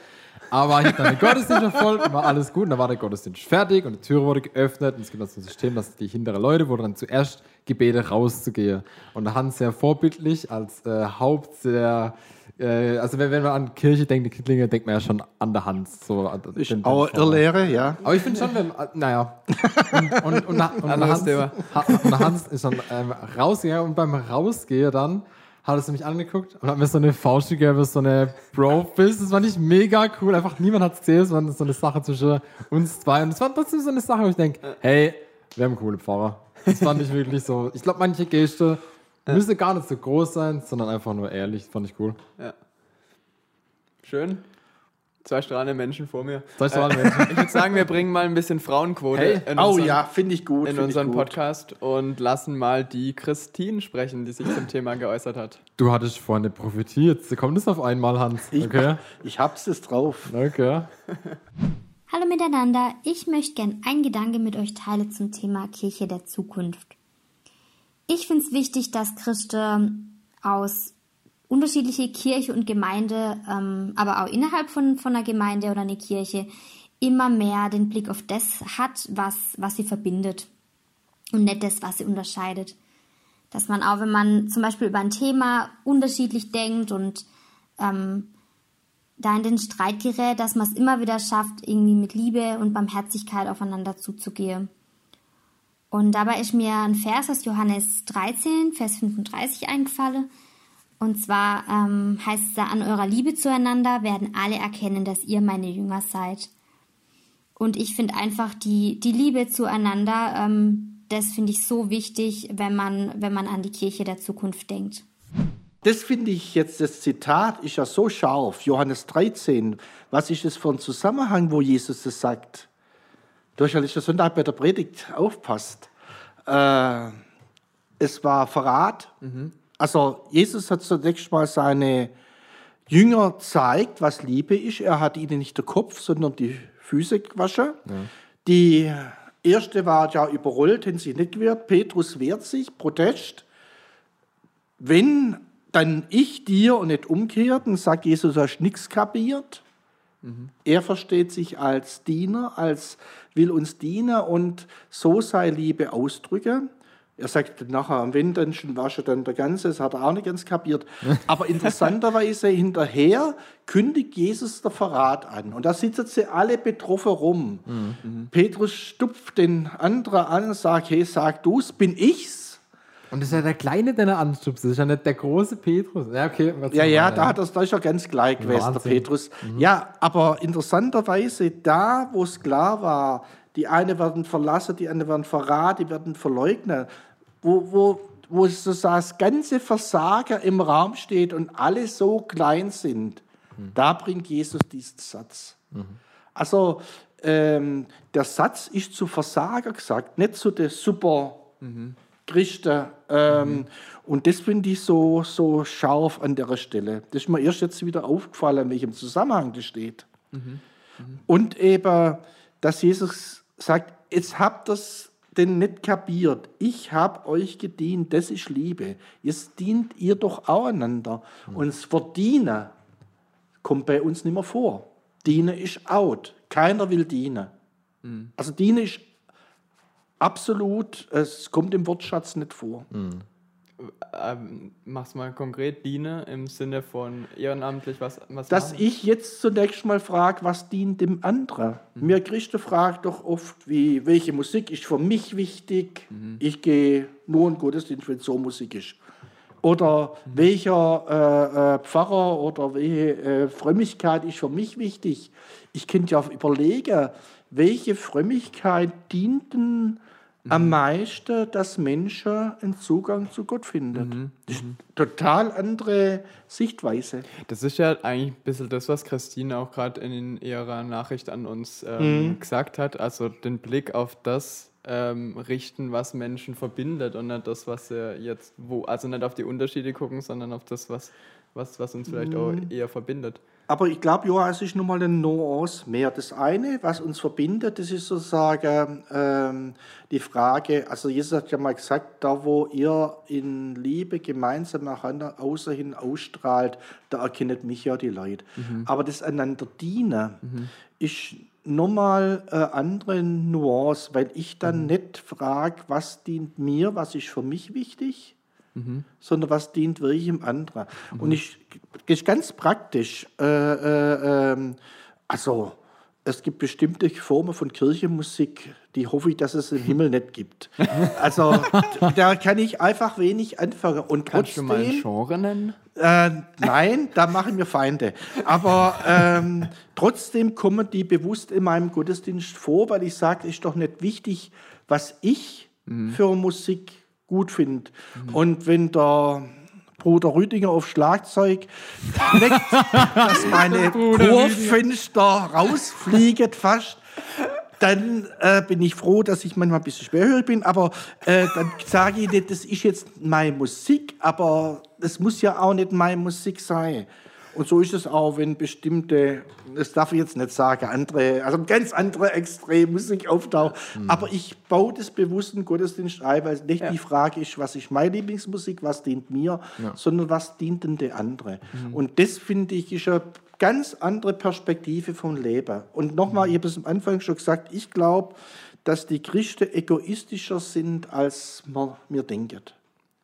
Speaker 3: Aber ich habe dann den Gottesdienst verfolgt, war alles gut. Und dann war der Gottesdienst fertig und die Tür wurde geöffnet. Und es gibt also ein System, dass die hinteren Leute wurden dann zuerst gebeten, rauszugehen. Und Hans sehr vorbildlich als äh, Haupt der äh, also wenn, wenn man an Kirche denkt, die Kittlinge, denkt man ja schon an der Hans. So, an den- Pfarrer.
Speaker 4: Irrlehre, ja.
Speaker 3: Aber ich finde schon, wenn, naja. Und, und, und, und, Hans, und der Hans ist dann ähm, rausgegangen und beim Rausgehen dann hat er mich angeguckt und hat mir so eine Faust gegeben, so eine Bro-Fist. Das fand ich mega cool. Einfach niemand hat es gesehen. Es war so eine Sache zwischen uns zwei. Und es war trotzdem so eine Sache, wo ich denke, hey, wir haben coole Pfarrer. Das fand ich wirklich so. Ich glaube, manche Geste müssen gar nicht so groß sein, sondern einfach nur ehrlich. Das fand ich cool.
Speaker 2: Schön. Zwei strahlende Menschen vor mir.
Speaker 3: Soll ich so Menschen?
Speaker 2: Ich würde sagen, wir bringen mal ein bisschen Frauenquote
Speaker 3: Hey.
Speaker 2: in,
Speaker 4: Oh
Speaker 2: unseren,
Speaker 4: ja, finde ich gut.
Speaker 2: in
Speaker 4: find ich
Speaker 2: unseren
Speaker 4: gut.
Speaker 2: Podcast und lassen mal die Christine sprechen, die sich zum Thema geäußert hat.
Speaker 3: Du hattest vorhin eine Prophetie. Jetzt kommt es auf einmal, Hans.
Speaker 4: Ich,
Speaker 3: Okay.
Speaker 4: ich hab's es drauf.
Speaker 3: Okay.
Speaker 5: Hallo miteinander, ich möchte gern einen Gedanke mit euch teilen zum Thema Kirche der Zukunft. Ich finde es wichtig, dass Christen aus unterschiedliche Kirche und Gemeinde, ähm, aber auch innerhalb von, von einer Gemeinde oder einer Kirche, immer mehr den Blick auf das hat, was, was sie verbindet und nicht das, was sie unterscheidet. Dass man auch, wenn man zum Beispiel über ein Thema unterschiedlich denkt und ähm, da in den Streit gerät, dass man es immer wieder schafft, irgendwie mit Liebe und Barmherzigkeit aufeinander zuzugehen. Und dabei ist mir ein Vers aus Johannes 13, Vers 35 eingefallen. Und zwar ähm, heißt es da, an eurer Liebe zueinander werden alle erkennen, dass ihr meine Jünger seid. Und ich finde einfach die, die Liebe zueinander, ähm, das finde ich so wichtig, wenn man, wenn man an die Kirche der Zukunft denkt.
Speaker 4: Das finde ich jetzt, das Zitat ist ja so scharf. Johannes 13. Was ist das für ein Zusammenhang, wo Jesus das sagt? Du hast ja letzten Sonntag bei der Predigt aufpasst. Äh, es war Verrat. Also Jesus hat zunächst mal seine Jünger zeigt, was Liebe ist. Er hat ihnen nicht den Kopf, sondern die Füße gewaschen. Die erste war ja überrollt, hätten sie nicht gewehrt. Petrus wehrt sich, Protest. Wenn dann ich dir und nicht umgekehrt, dann sagt Jesus, du hast nichts kapiert. Er versteht sich als Diener, als will uns dienen und so sei Liebe ausdrücke. Er sagt nachher, am Wenden wasche dann der Ganze, das hat er auch nicht ganz kapiert. Aber interessanterweise hinterher kündigt Jesus der Verrat an. Und da sitzen sie alle betroffen rum. Petrus stupft den anderen an und sagt, hey, sag du's, bin ich's?
Speaker 3: Und das ist ja der Kleine, der er anstupst. Das ist ja nicht der große Petrus. Ja, okay.
Speaker 4: Ja, ja, da hat er da ist er ganz gleich gewesen, der. Petrus. Ja, aber interessanterweise, da, wo es klar war, die eine werden verlassen, die andere werden verraten, die werden verleugnen, wo, wo, wo so das ganze Versagen im Raum steht und alle so klein sind, da bringt Jesus diesen Satz. Also, ähm, der Satz ist zu Versager gesagt, nicht zu den super Christen. Ähm, Und das finde ich so, so scharf an der Stelle. Das ist mir erst jetzt wieder aufgefallen, in welchem Zusammenhang das steht. Und eben, dass Jesus sagt, jetzt habt ihr es denn nicht kapiert. Ich habe euch gedient, das ist Liebe. Jetzt dient ihr doch auch einander. Und das Verdienen kommt bei uns nicht mehr vor. Dienen ist out. Keiner will dienen. Also dienen ist absolut, es kommt im Wortschatz nicht vor.
Speaker 2: Ähm, mach's mal konkret, diene im Sinne von ehrenamtlich, was, was
Speaker 4: Dass
Speaker 2: machen?
Speaker 4: ich jetzt zunächst mal frage, was dient dem anderen? Mir Christen fragt doch oft, wie, welche Musik ist für mich wichtig. Ich gehe nur in Gottesdienst, wenn so Musik ist. Oder welcher äh, äh, Pfarrer oder welche äh, Frömmigkeit ist für mich wichtig. Ich könnte ja überlegen, welche Frömmigkeit dient denn am meisten, dass Menschen einen Zugang zu Gott finden. Das ist eine total andere Sichtweise.
Speaker 2: Das ist ja eigentlich ein bisschen das, was Christine auch gerade in ihrer Nachricht an uns ähm, gesagt hat. Also den Blick auf das ähm, richten, was Menschen verbindet und nicht das, was sie jetzt, wo, also nicht auf die Unterschiede gucken, sondern auf das, was, was, was uns vielleicht auch eher verbindet.
Speaker 4: Aber ich glaube, ja, es ist nochmal eine Nuance mehr. Das eine, was uns verbindet, das ist sozusagen ähm, die Frage, also Jesus hat ja mal gesagt, da wo ihr in Liebe gemeinsam nacheinander außer hin ausstrahlt, da erkennt mich ja die Leute. Aber das einander dienen ist nochmal eine andere Nuance, weil ich dann nicht frage, was dient mir, was ist für mich wichtig, sondern was dient wirklich im anderen. Und ich ist ganz praktisch. Äh, äh, ähm, also es gibt bestimmte Formen von Kirchenmusik, die hoffe ich, dass es im Himmel nicht gibt. Also da kann ich einfach wenig anfangen. Und
Speaker 2: Kannst du mal ein
Speaker 4: trotzdem,
Speaker 2: Genre nennen?
Speaker 4: äh, nein, da machen wir Feinde. Aber ähm, trotzdem kommen die bewusst in meinem Gottesdienst vor, weil ich sage, es ist doch nicht wichtig, was ich für Musik gut finde. Und wenn der Bruder Rüdiger auf Schlagzeug klickt, dass meine Torfenster rausfliegen fast, dann äh, bin ich froh, dass ich manchmal ein bisschen schwerhörig bin, aber äh, dann sage ich nicht, das ist jetzt meine Musik, aber das muss ja auch nicht meine Musik sein. Und so ist es auch, wenn bestimmte, das darf ich jetzt nicht sagen, andere, also ganz andere Extremmusik auftaucht. Aber ich baue das bewusst in Gottesdienst ein, weil nicht die Frage ist, was ist meine Lieblingsmusik, was dient mir, sondern was dient denn der andere. Und das finde ich ist eine ganz andere Perspektive vom Leben. Und nochmal, ich habe es am Anfang schon gesagt, ich glaube, dass die Christen egoistischer sind, als man mir denkt.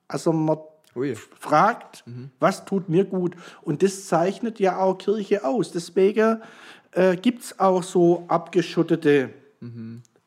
Speaker 4: Also man
Speaker 2: Ui.
Speaker 4: fragt, was tut mir gut. Und das zeichnet ja auch Kirche aus. Deswegen äh, gibt es auch so abgeschottete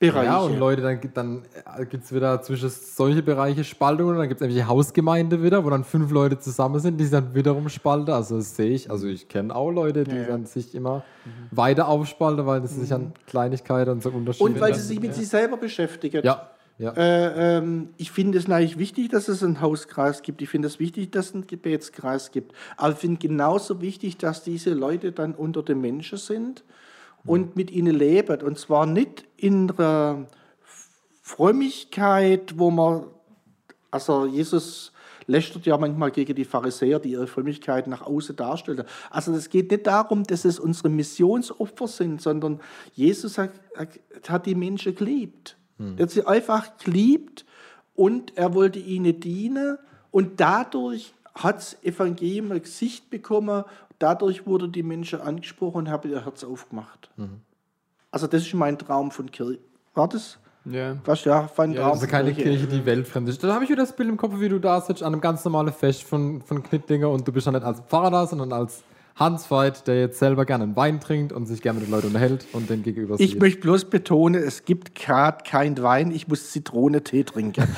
Speaker 4: Bereiche.
Speaker 3: Ja, und Leute, dann, gibt- dann gibt es wieder zwischen solche Bereiche Spaltungen, dann gibt es irgendwelche Hausgemeinde wieder, wo dann fünf Leute zusammen sind, die sich dann wiederum spalten. Also das sehe ich, also ich kenne auch Leute, die
Speaker 4: Ja, ja.
Speaker 3: dann sich immer weiter aufspalten, weil das sich an Kleinigkeiten und so Unterschiede
Speaker 4: und weil sie sich mit sich selber beschäftigen.
Speaker 3: Ja, ja.
Speaker 4: Äh, ähm, ich finde es natürlich wichtig, dass es einen Hauskreis gibt. Ich finde es wichtig, dass es einen Gebetskreis gibt. Aber ich finde genauso wichtig, dass diese Leute dann unter den Menschen sind und mit ihnen leben. Und zwar nicht in einer Frömmigkeit, wo man, also Jesus lästert ja manchmal gegen die Pharisäer, die ihre Frömmigkeit nach außen darstellen. Also es geht nicht darum, dass es unsere Missionsopfer sind, sondern Jesus hat, hat die Menschen geliebt. Er hat sie einfach geliebt und er wollte ihnen dienen und dadurch hat das Evangelium ein Gesicht bekommen, dadurch wurde die Menschen angesprochen und haben ihr Herz aufgemacht. Also das ist mein Traum von Kirche. War das?
Speaker 2: Ja.
Speaker 4: Was ja, mein
Speaker 2: Ja,
Speaker 4: Traum
Speaker 3: Also
Speaker 4: von
Speaker 3: keine Kirche, die weltfremd ist. Da habe ich wieder das Bild im Kopf, wie du da sitzt, an einem ganz normalen Fest von, von Knittlinger und du bist ja nicht als Pfarrer da, sondern als Hans Veit, der jetzt selber gerne einen Wein trinkt und sich gerne mit den Leuten unterhält und den gegenüber
Speaker 4: Ich
Speaker 3: sieht.
Speaker 4: möchte bloß betonen, es gibt gerade kein Wein, ich muss Zitronentee trinken.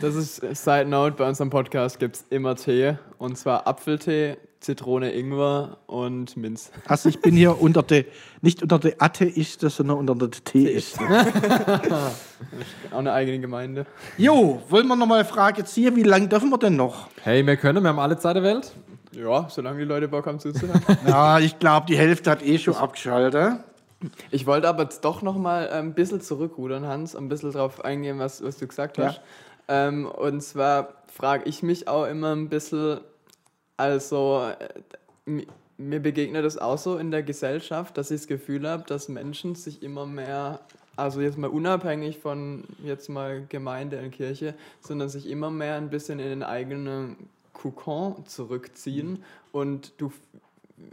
Speaker 2: Das ist Side Note, bei unserem Podcast gibt es immer Tee. Und zwar Apfeltee, Zitrone, Ingwer und Minz.
Speaker 4: Also ich bin hier unter der, nicht unter der Atheisten, sondern unter der Theisten.
Speaker 2: Auch eine eigene Gemeinde.
Speaker 4: Jo, wollen wir nochmal eine Frage ziehen, wie lange dürfen wir denn noch?
Speaker 3: Hey, wir können, wir haben alle Zeit der Welt.
Speaker 2: Ja, solange die Leute Bock haben zuzuhören.
Speaker 4: Ja, ich glaube, die Hälfte hat eh schon abgeschaltet.
Speaker 2: Ich wollte aber jetzt doch noch mal äh, ein bisschen zurückrudern, Hans, ein bisschen drauf eingehen, was, was du gesagt
Speaker 4: Ja.
Speaker 2: hast. Ähm, und zwar frage ich mich auch immer ein bisschen, also äh, mi- mir begegnet es auch so in der Gesellschaft, dass ich das Gefühl habe, dass Menschen sich immer mehr, also jetzt mal unabhängig von jetzt mal Gemeinde und Kirche, sondern sich immer mehr ein bisschen in den eigenen Kokon zurückziehen und du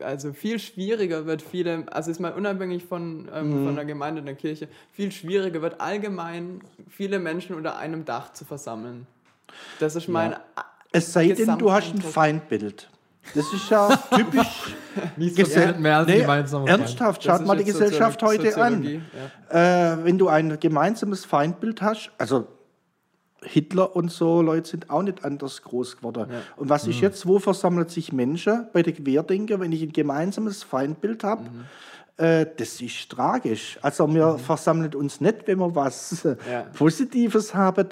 Speaker 2: also viel schwieriger wird viele, also ist mal unabhängig von, ähm, von der Gemeinde und der Kirche, viel schwieriger wird allgemein viele Menschen unter einem Dach zu versammeln. Das ist mein
Speaker 4: Es sei denn, du hast ein. Feindbild. Das ist ja typisch.
Speaker 3: Nicht
Speaker 4: Gesell-
Speaker 3: mehr als
Speaker 4: Nee,
Speaker 3: gemeinsam.
Speaker 4: ernsthaft, schaut mal die Gesellschaft
Speaker 2: Soziolo-
Speaker 4: heute an.
Speaker 2: Soziologie, ja.
Speaker 4: Äh, wenn du ein gemeinsames Feindbild hast, also Hitler und so Leute sind auch nicht anders groß geworden. Und was ist jetzt, wo versammelt sich Menschen bei der Querdenker, wenn ich ein gemeinsames Feindbild habe? Äh, das ist tragisch. Also wir versammeln uns nicht, wenn wir was äh,
Speaker 2: Ja.
Speaker 4: Positives haben.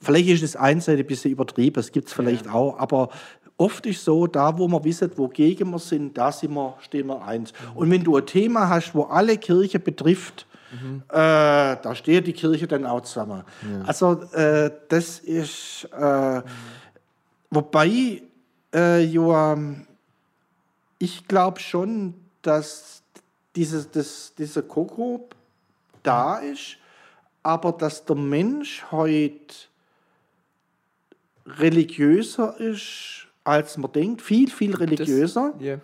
Speaker 4: Vielleicht ist das einseitig ein bisschen übertrieben, das gibt es vielleicht auch, aber oft ist so, da wo wir wissen, wogegen wir sind, da sind wir, stehen wir eins. Und wenn du ein Thema hast, wo alle Kirche betrifft, äh, da steht die Kirche dann auch zusammen. Also äh, das ist, äh, wobei, äh, Joachim, ich glaube schon, dass dieses, das, dieser Koko da ist, aber dass der Mensch heute religiöser ist, als man denkt, viel, viel religiöser.
Speaker 2: Das, yeah.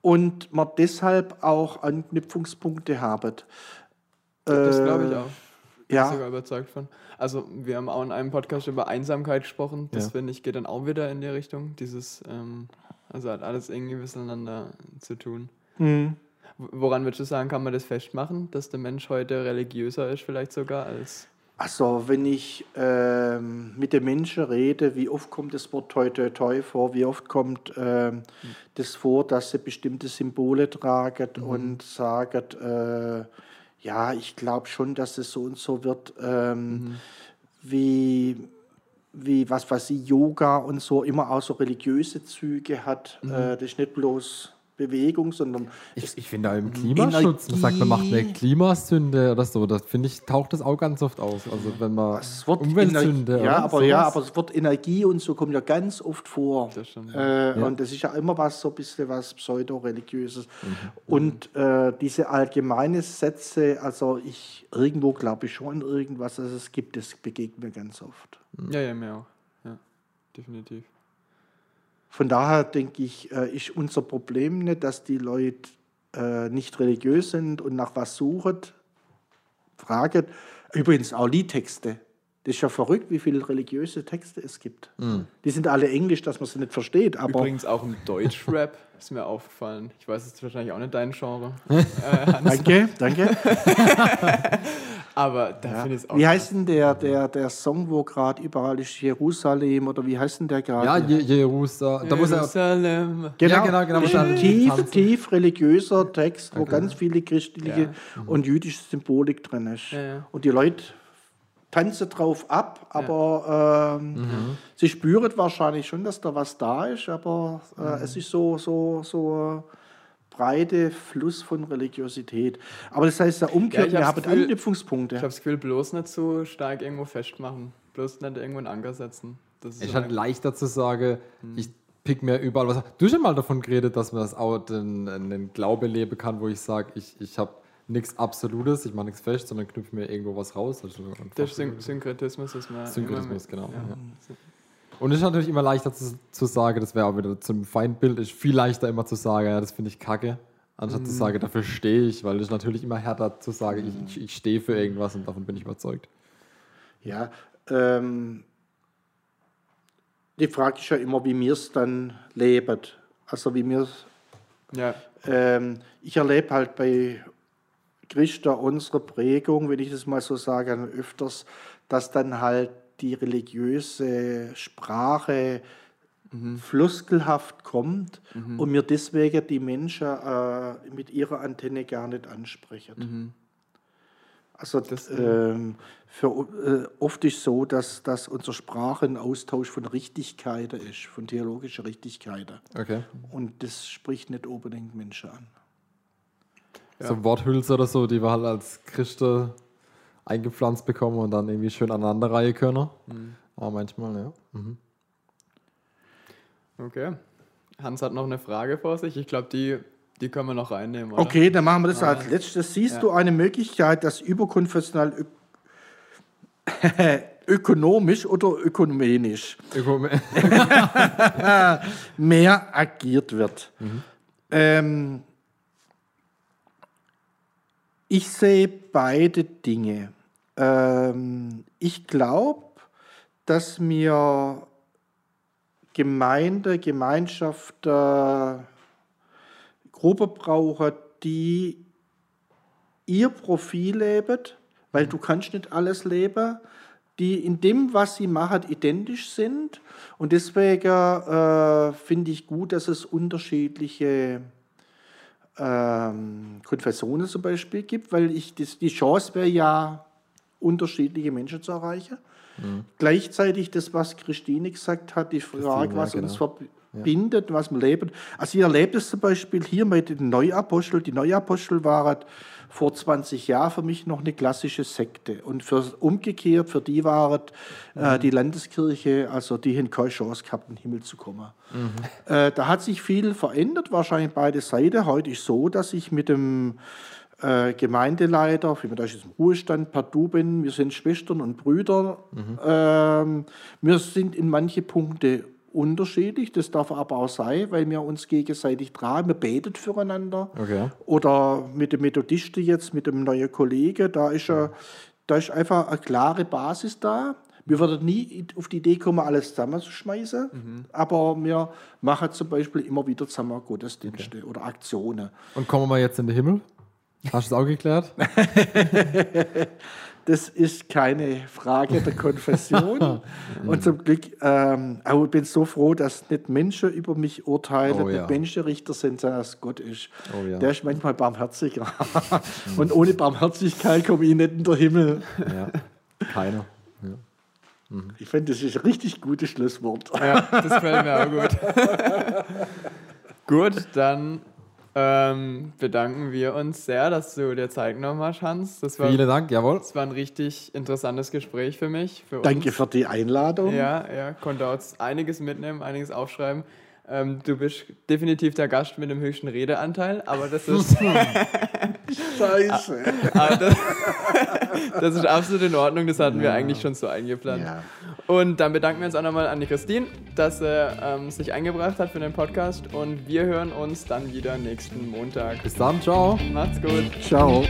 Speaker 4: Und man deshalb auch Anknüpfungspunkte hat.
Speaker 2: Das
Speaker 4: Äh,
Speaker 2: glaube ich auch. Bin
Speaker 4: ja.
Speaker 2: sogar überzeugt von. Also, wir haben auch in einem Podcast über Einsamkeit gesprochen. Das
Speaker 3: Ja.
Speaker 2: finde ich geht dann auch wieder in die Richtung. Dieses, ähm, also hat alles irgendwie miteinander zu tun.
Speaker 4: Mhm.
Speaker 2: Woran würdest du sagen, kann man das festmachen, dass der Mensch heute religiöser ist, vielleicht sogar als.
Speaker 4: Also, wenn ich ähm, mit den Menschen rede, wie oft kommt das Wort toi toi toi vor, wie oft kommt ähm, das vor, dass sie bestimmte Symbole tragen und sagen, äh, ja, ich glaube schon, dass es so und so wird, ähm, wie, wie, was weiß ich, Yoga und so, immer auch so religiöse Züge hat. Äh, das ist nicht bloß Bewegung, sondern
Speaker 3: Ich, ich finde im Klimaschutz, man sagt, man macht eine
Speaker 4: Energie.
Speaker 3: Klimasünde oder so, das finde ich, taucht das auch ganz oft aus. Also wenn man
Speaker 4: Es wird
Speaker 3: Umweltsünde
Speaker 4: Energie, ja, aber, ja,
Speaker 3: sowas.
Speaker 4: aber es wird Energie und so kommt ja ganz oft vor.
Speaker 2: Das stimmt.
Speaker 4: Äh, Und das ist ja immer was so ein bisschen was pseudo-religiöses.
Speaker 3: Mhm.
Speaker 4: Und äh, diese allgemeine Sätze, also ich irgendwo glaube ich schon irgendwas, dass es gibt, das begegnet mir ganz oft.
Speaker 2: Ja, ja, mir auch. Ja, definitiv.
Speaker 4: Von daher denke ich, äh, ist unser Problem nicht, dass die Leute äh, nicht religiös sind und nach was suchen, fragen. Übrigens auch Liedtexte. Das ist ja verrückt, wie viele religiöse Texte es gibt. Die sind alle Englisch, dass man sie nicht versteht. Aber
Speaker 2: Übrigens auch im Deutschrap ist mir aufgefallen. Ich weiß, es ist wahrscheinlich auch nicht dein Genre. äh,
Speaker 4: danke, danke.
Speaker 2: aber da
Speaker 4: Ja.
Speaker 2: finde ich es auch.
Speaker 4: Wie heißt denn der, der, der Song, wo gerade überall ist Jerusalem oder wie heißt denn der gerade?
Speaker 3: ja, Je Jerusalem, da muss er
Speaker 2: Jerusalem.
Speaker 4: Genau,
Speaker 3: Ja, genau, genau,
Speaker 4: ein
Speaker 3: wahrscheinlich
Speaker 4: tief, tief religiöser Text, wo ganz viele christliche
Speaker 2: Ja.
Speaker 4: und jüdische Symbolik drin ist.
Speaker 2: Ja.
Speaker 4: Und die Leute tanzen drauf ab, aber ähm,
Speaker 3: Mhm.
Speaker 4: sie spüren wahrscheinlich schon, dass da was da ist, aber äh,
Speaker 2: Mhm.
Speaker 4: es ist so, so, so ein breite Fluss von Religiosität. Aber das heißt ja umgekehrt,
Speaker 2: ich
Speaker 4: wir
Speaker 2: hab's
Speaker 4: haben
Speaker 2: Gefühl-
Speaker 4: Anknüpfungspunkte.
Speaker 2: Ich habe das Gefühl, bloß nicht zu stark irgendwo festmachen. Bloß nicht irgendwo einen Anker setzen. Das
Speaker 3: Es ist
Speaker 2: so
Speaker 3: halt leichter zu sagen,
Speaker 2: Hm.
Speaker 3: ich pick mir überall was. Du hast ja mal davon geredet, dass man das auch den, den Glaube leben kann, wo ich sage, ich, ich habe nichts Absolutes, ich mache nichts fest, sondern knüpfe mir irgendwo was raus. Also
Speaker 2: Der Syn Synkretismus ist mir.
Speaker 3: Synkretismus, genau.
Speaker 2: mit-
Speaker 3: Ja. Und es ist natürlich immer leichter zu, zu sagen, das wäre auch wieder zum Feindbild, ist viel leichter immer zu sagen, ja, das finde ich kacke, anstatt
Speaker 2: Mhm.
Speaker 3: zu sagen, dafür stehe ich, weil es ist natürlich immer härter zu sagen, ich, ich, ich stehe für irgendwas und davon bin ich überzeugt.
Speaker 4: Ja, ähm, die Frage ist ja immer, wie wir es dann leben. Also wie wir
Speaker 2: Ja,
Speaker 4: ähm, ich erlebe halt bei Christa unsere Prägung, wenn ich das mal so sage, öfters, dass dann halt die religiöse Sprache floskelhaft kommt und mir deswegen die Menschen äh, mit ihrer Antenne gar nicht ansprechen. Also
Speaker 2: Das,
Speaker 4: ähm, für, äh, oft ist so, dass, dass unsere Sprache ein Austausch von Richtigkeiten ist, von theologischen Richtigkeiten.
Speaker 3: Okay.
Speaker 4: Und das spricht nicht unbedingt Menschen an.
Speaker 3: So Worthülse oder so, die wir halt als Christen eingepflanzt bekommen und dann irgendwie schön aneinanderreihen können.
Speaker 2: Mhm.
Speaker 3: Aber manchmal, ja. Mhm.
Speaker 2: okay. Hans hat noch eine Frage vor sich. Ich glaube, die, die können wir noch reinnehmen. Oder?
Speaker 4: Okay, dann machen wir das als letztes. Siehst
Speaker 2: Ja.
Speaker 4: du eine Möglichkeit, dass überkonfessional ök ökonomisch oder ökumenisch
Speaker 3: Öko-
Speaker 4: mehr agiert wird? Ähm, ich sehe beide Dinge. Ähm, ich glaube, dass mir Gemeinde, Gemeinschaft, äh, Gruppe brauchen, die ihr Profil leben, weil du kannst nicht alles leben, die in dem, was sie machen, identisch sind. Und deswegen äh, finde ich gut, dass es unterschiedliche ähm, Konfessionen zum Beispiel gibt, weil ich das, die Chance wäre ja, unterschiedliche Menschen zu erreichen. Gleichzeitig das, was Christine gesagt hat, die Frage,
Speaker 3: ja,
Speaker 4: was
Speaker 3: genau.
Speaker 4: uns verbindet, was wir leben. Also ihr erlebt es zum Beispiel hier mit den Neuaposteln. Die Neuapostel waren vor 20 Jahren für mich noch eine klassische Sekte. Und für, umgekehrt, für die war äh, die Landeskirche, also die haben keine Chance gehabt, in den Himmel zu kommen. Äh, da hat sich viel verändert, wahrscheinlich beide Seiten. Heute ist so, dass ich mit dem äh, Gemeindeleiter, wie man da ist im Ruhestand, Du bin, wir sind Schwestern und Brüder. Ähm, wir sind in manche Punkte unterschiedlich, das darf aber auch sein, weil wir uns gegenseitig tragen, wir beten füreinander.
Speaker 3: Okay.
Speaker 4: Oder mit dem Methodisten jetzt, mit dem neuen Kollegen, da ist, ja, da ist einfach eine klare Basis da. Wir würden nie auf die Idee kommen, alles zusammenzuschmeißen, aber wir machen zum Beispiel immer wieder zusammen Gottesdienste oder Aktionen.
Speaker 3: Und kommen wir jetzt in den Himmel? Hast du es auch geklärt?
Speaker 4: Das ist keine Frage der Konfession. und zum Glück, ähm, aber ich bin so froh, dass nicht Menschen über mich urteilen,
Speaker 3: Oh ja.
Speaker 4: nicht Menschen Richter sind, sondern dass Gott ist.
Speaker 3: Oh ja.
Speaker 4: Der ist manchmal barmherziger. und ohne Barmherzigkeit komme ich nicht in den Himmel.
Speaker 3: Ja. Keiner. Ja.
Speaker 4: Ich finde, das ist ein richtig gutes Schlusswort.
Speaker 2: Ja, das gefällt mir auch gut. gut, dann ähm, bedanken wir uns sehr, dass du dir Zeit genommen hast, Hans. Das war,
Speaker 3: Vielen Dank, jawohl.
Speaker 2: das war ein richtig interessantes Gespräch für mich. Für
Speaker 4: Danke
Speaker 2: uns.
Speaker 4: für die Einladung.
Speaker 2: Ja, ja, konnte auch einiges mitnehmen, einiges aufschreiben. Ähm, du bist definitiv der Gast mit dem höchsten Redeanteil, aber das ist,
Speaker 4: Scheiße.
Speaker 2: aber das, das ist absolut in Ordnung. Das hatten wir eigentlich schon so eingeplant.
Speaker 4: Ja.
Speaker 2: Und dann bedanken wir uns auch nochmal an die Christine, dass sie ähm, sich eingebracht hat für den Podcast. Und wir hören uns dann wieder nächsten Montag.
Speaker 3: Bis dann, ciao.
Speaker 2: Macht's gut.
Speaker 4: Ciao.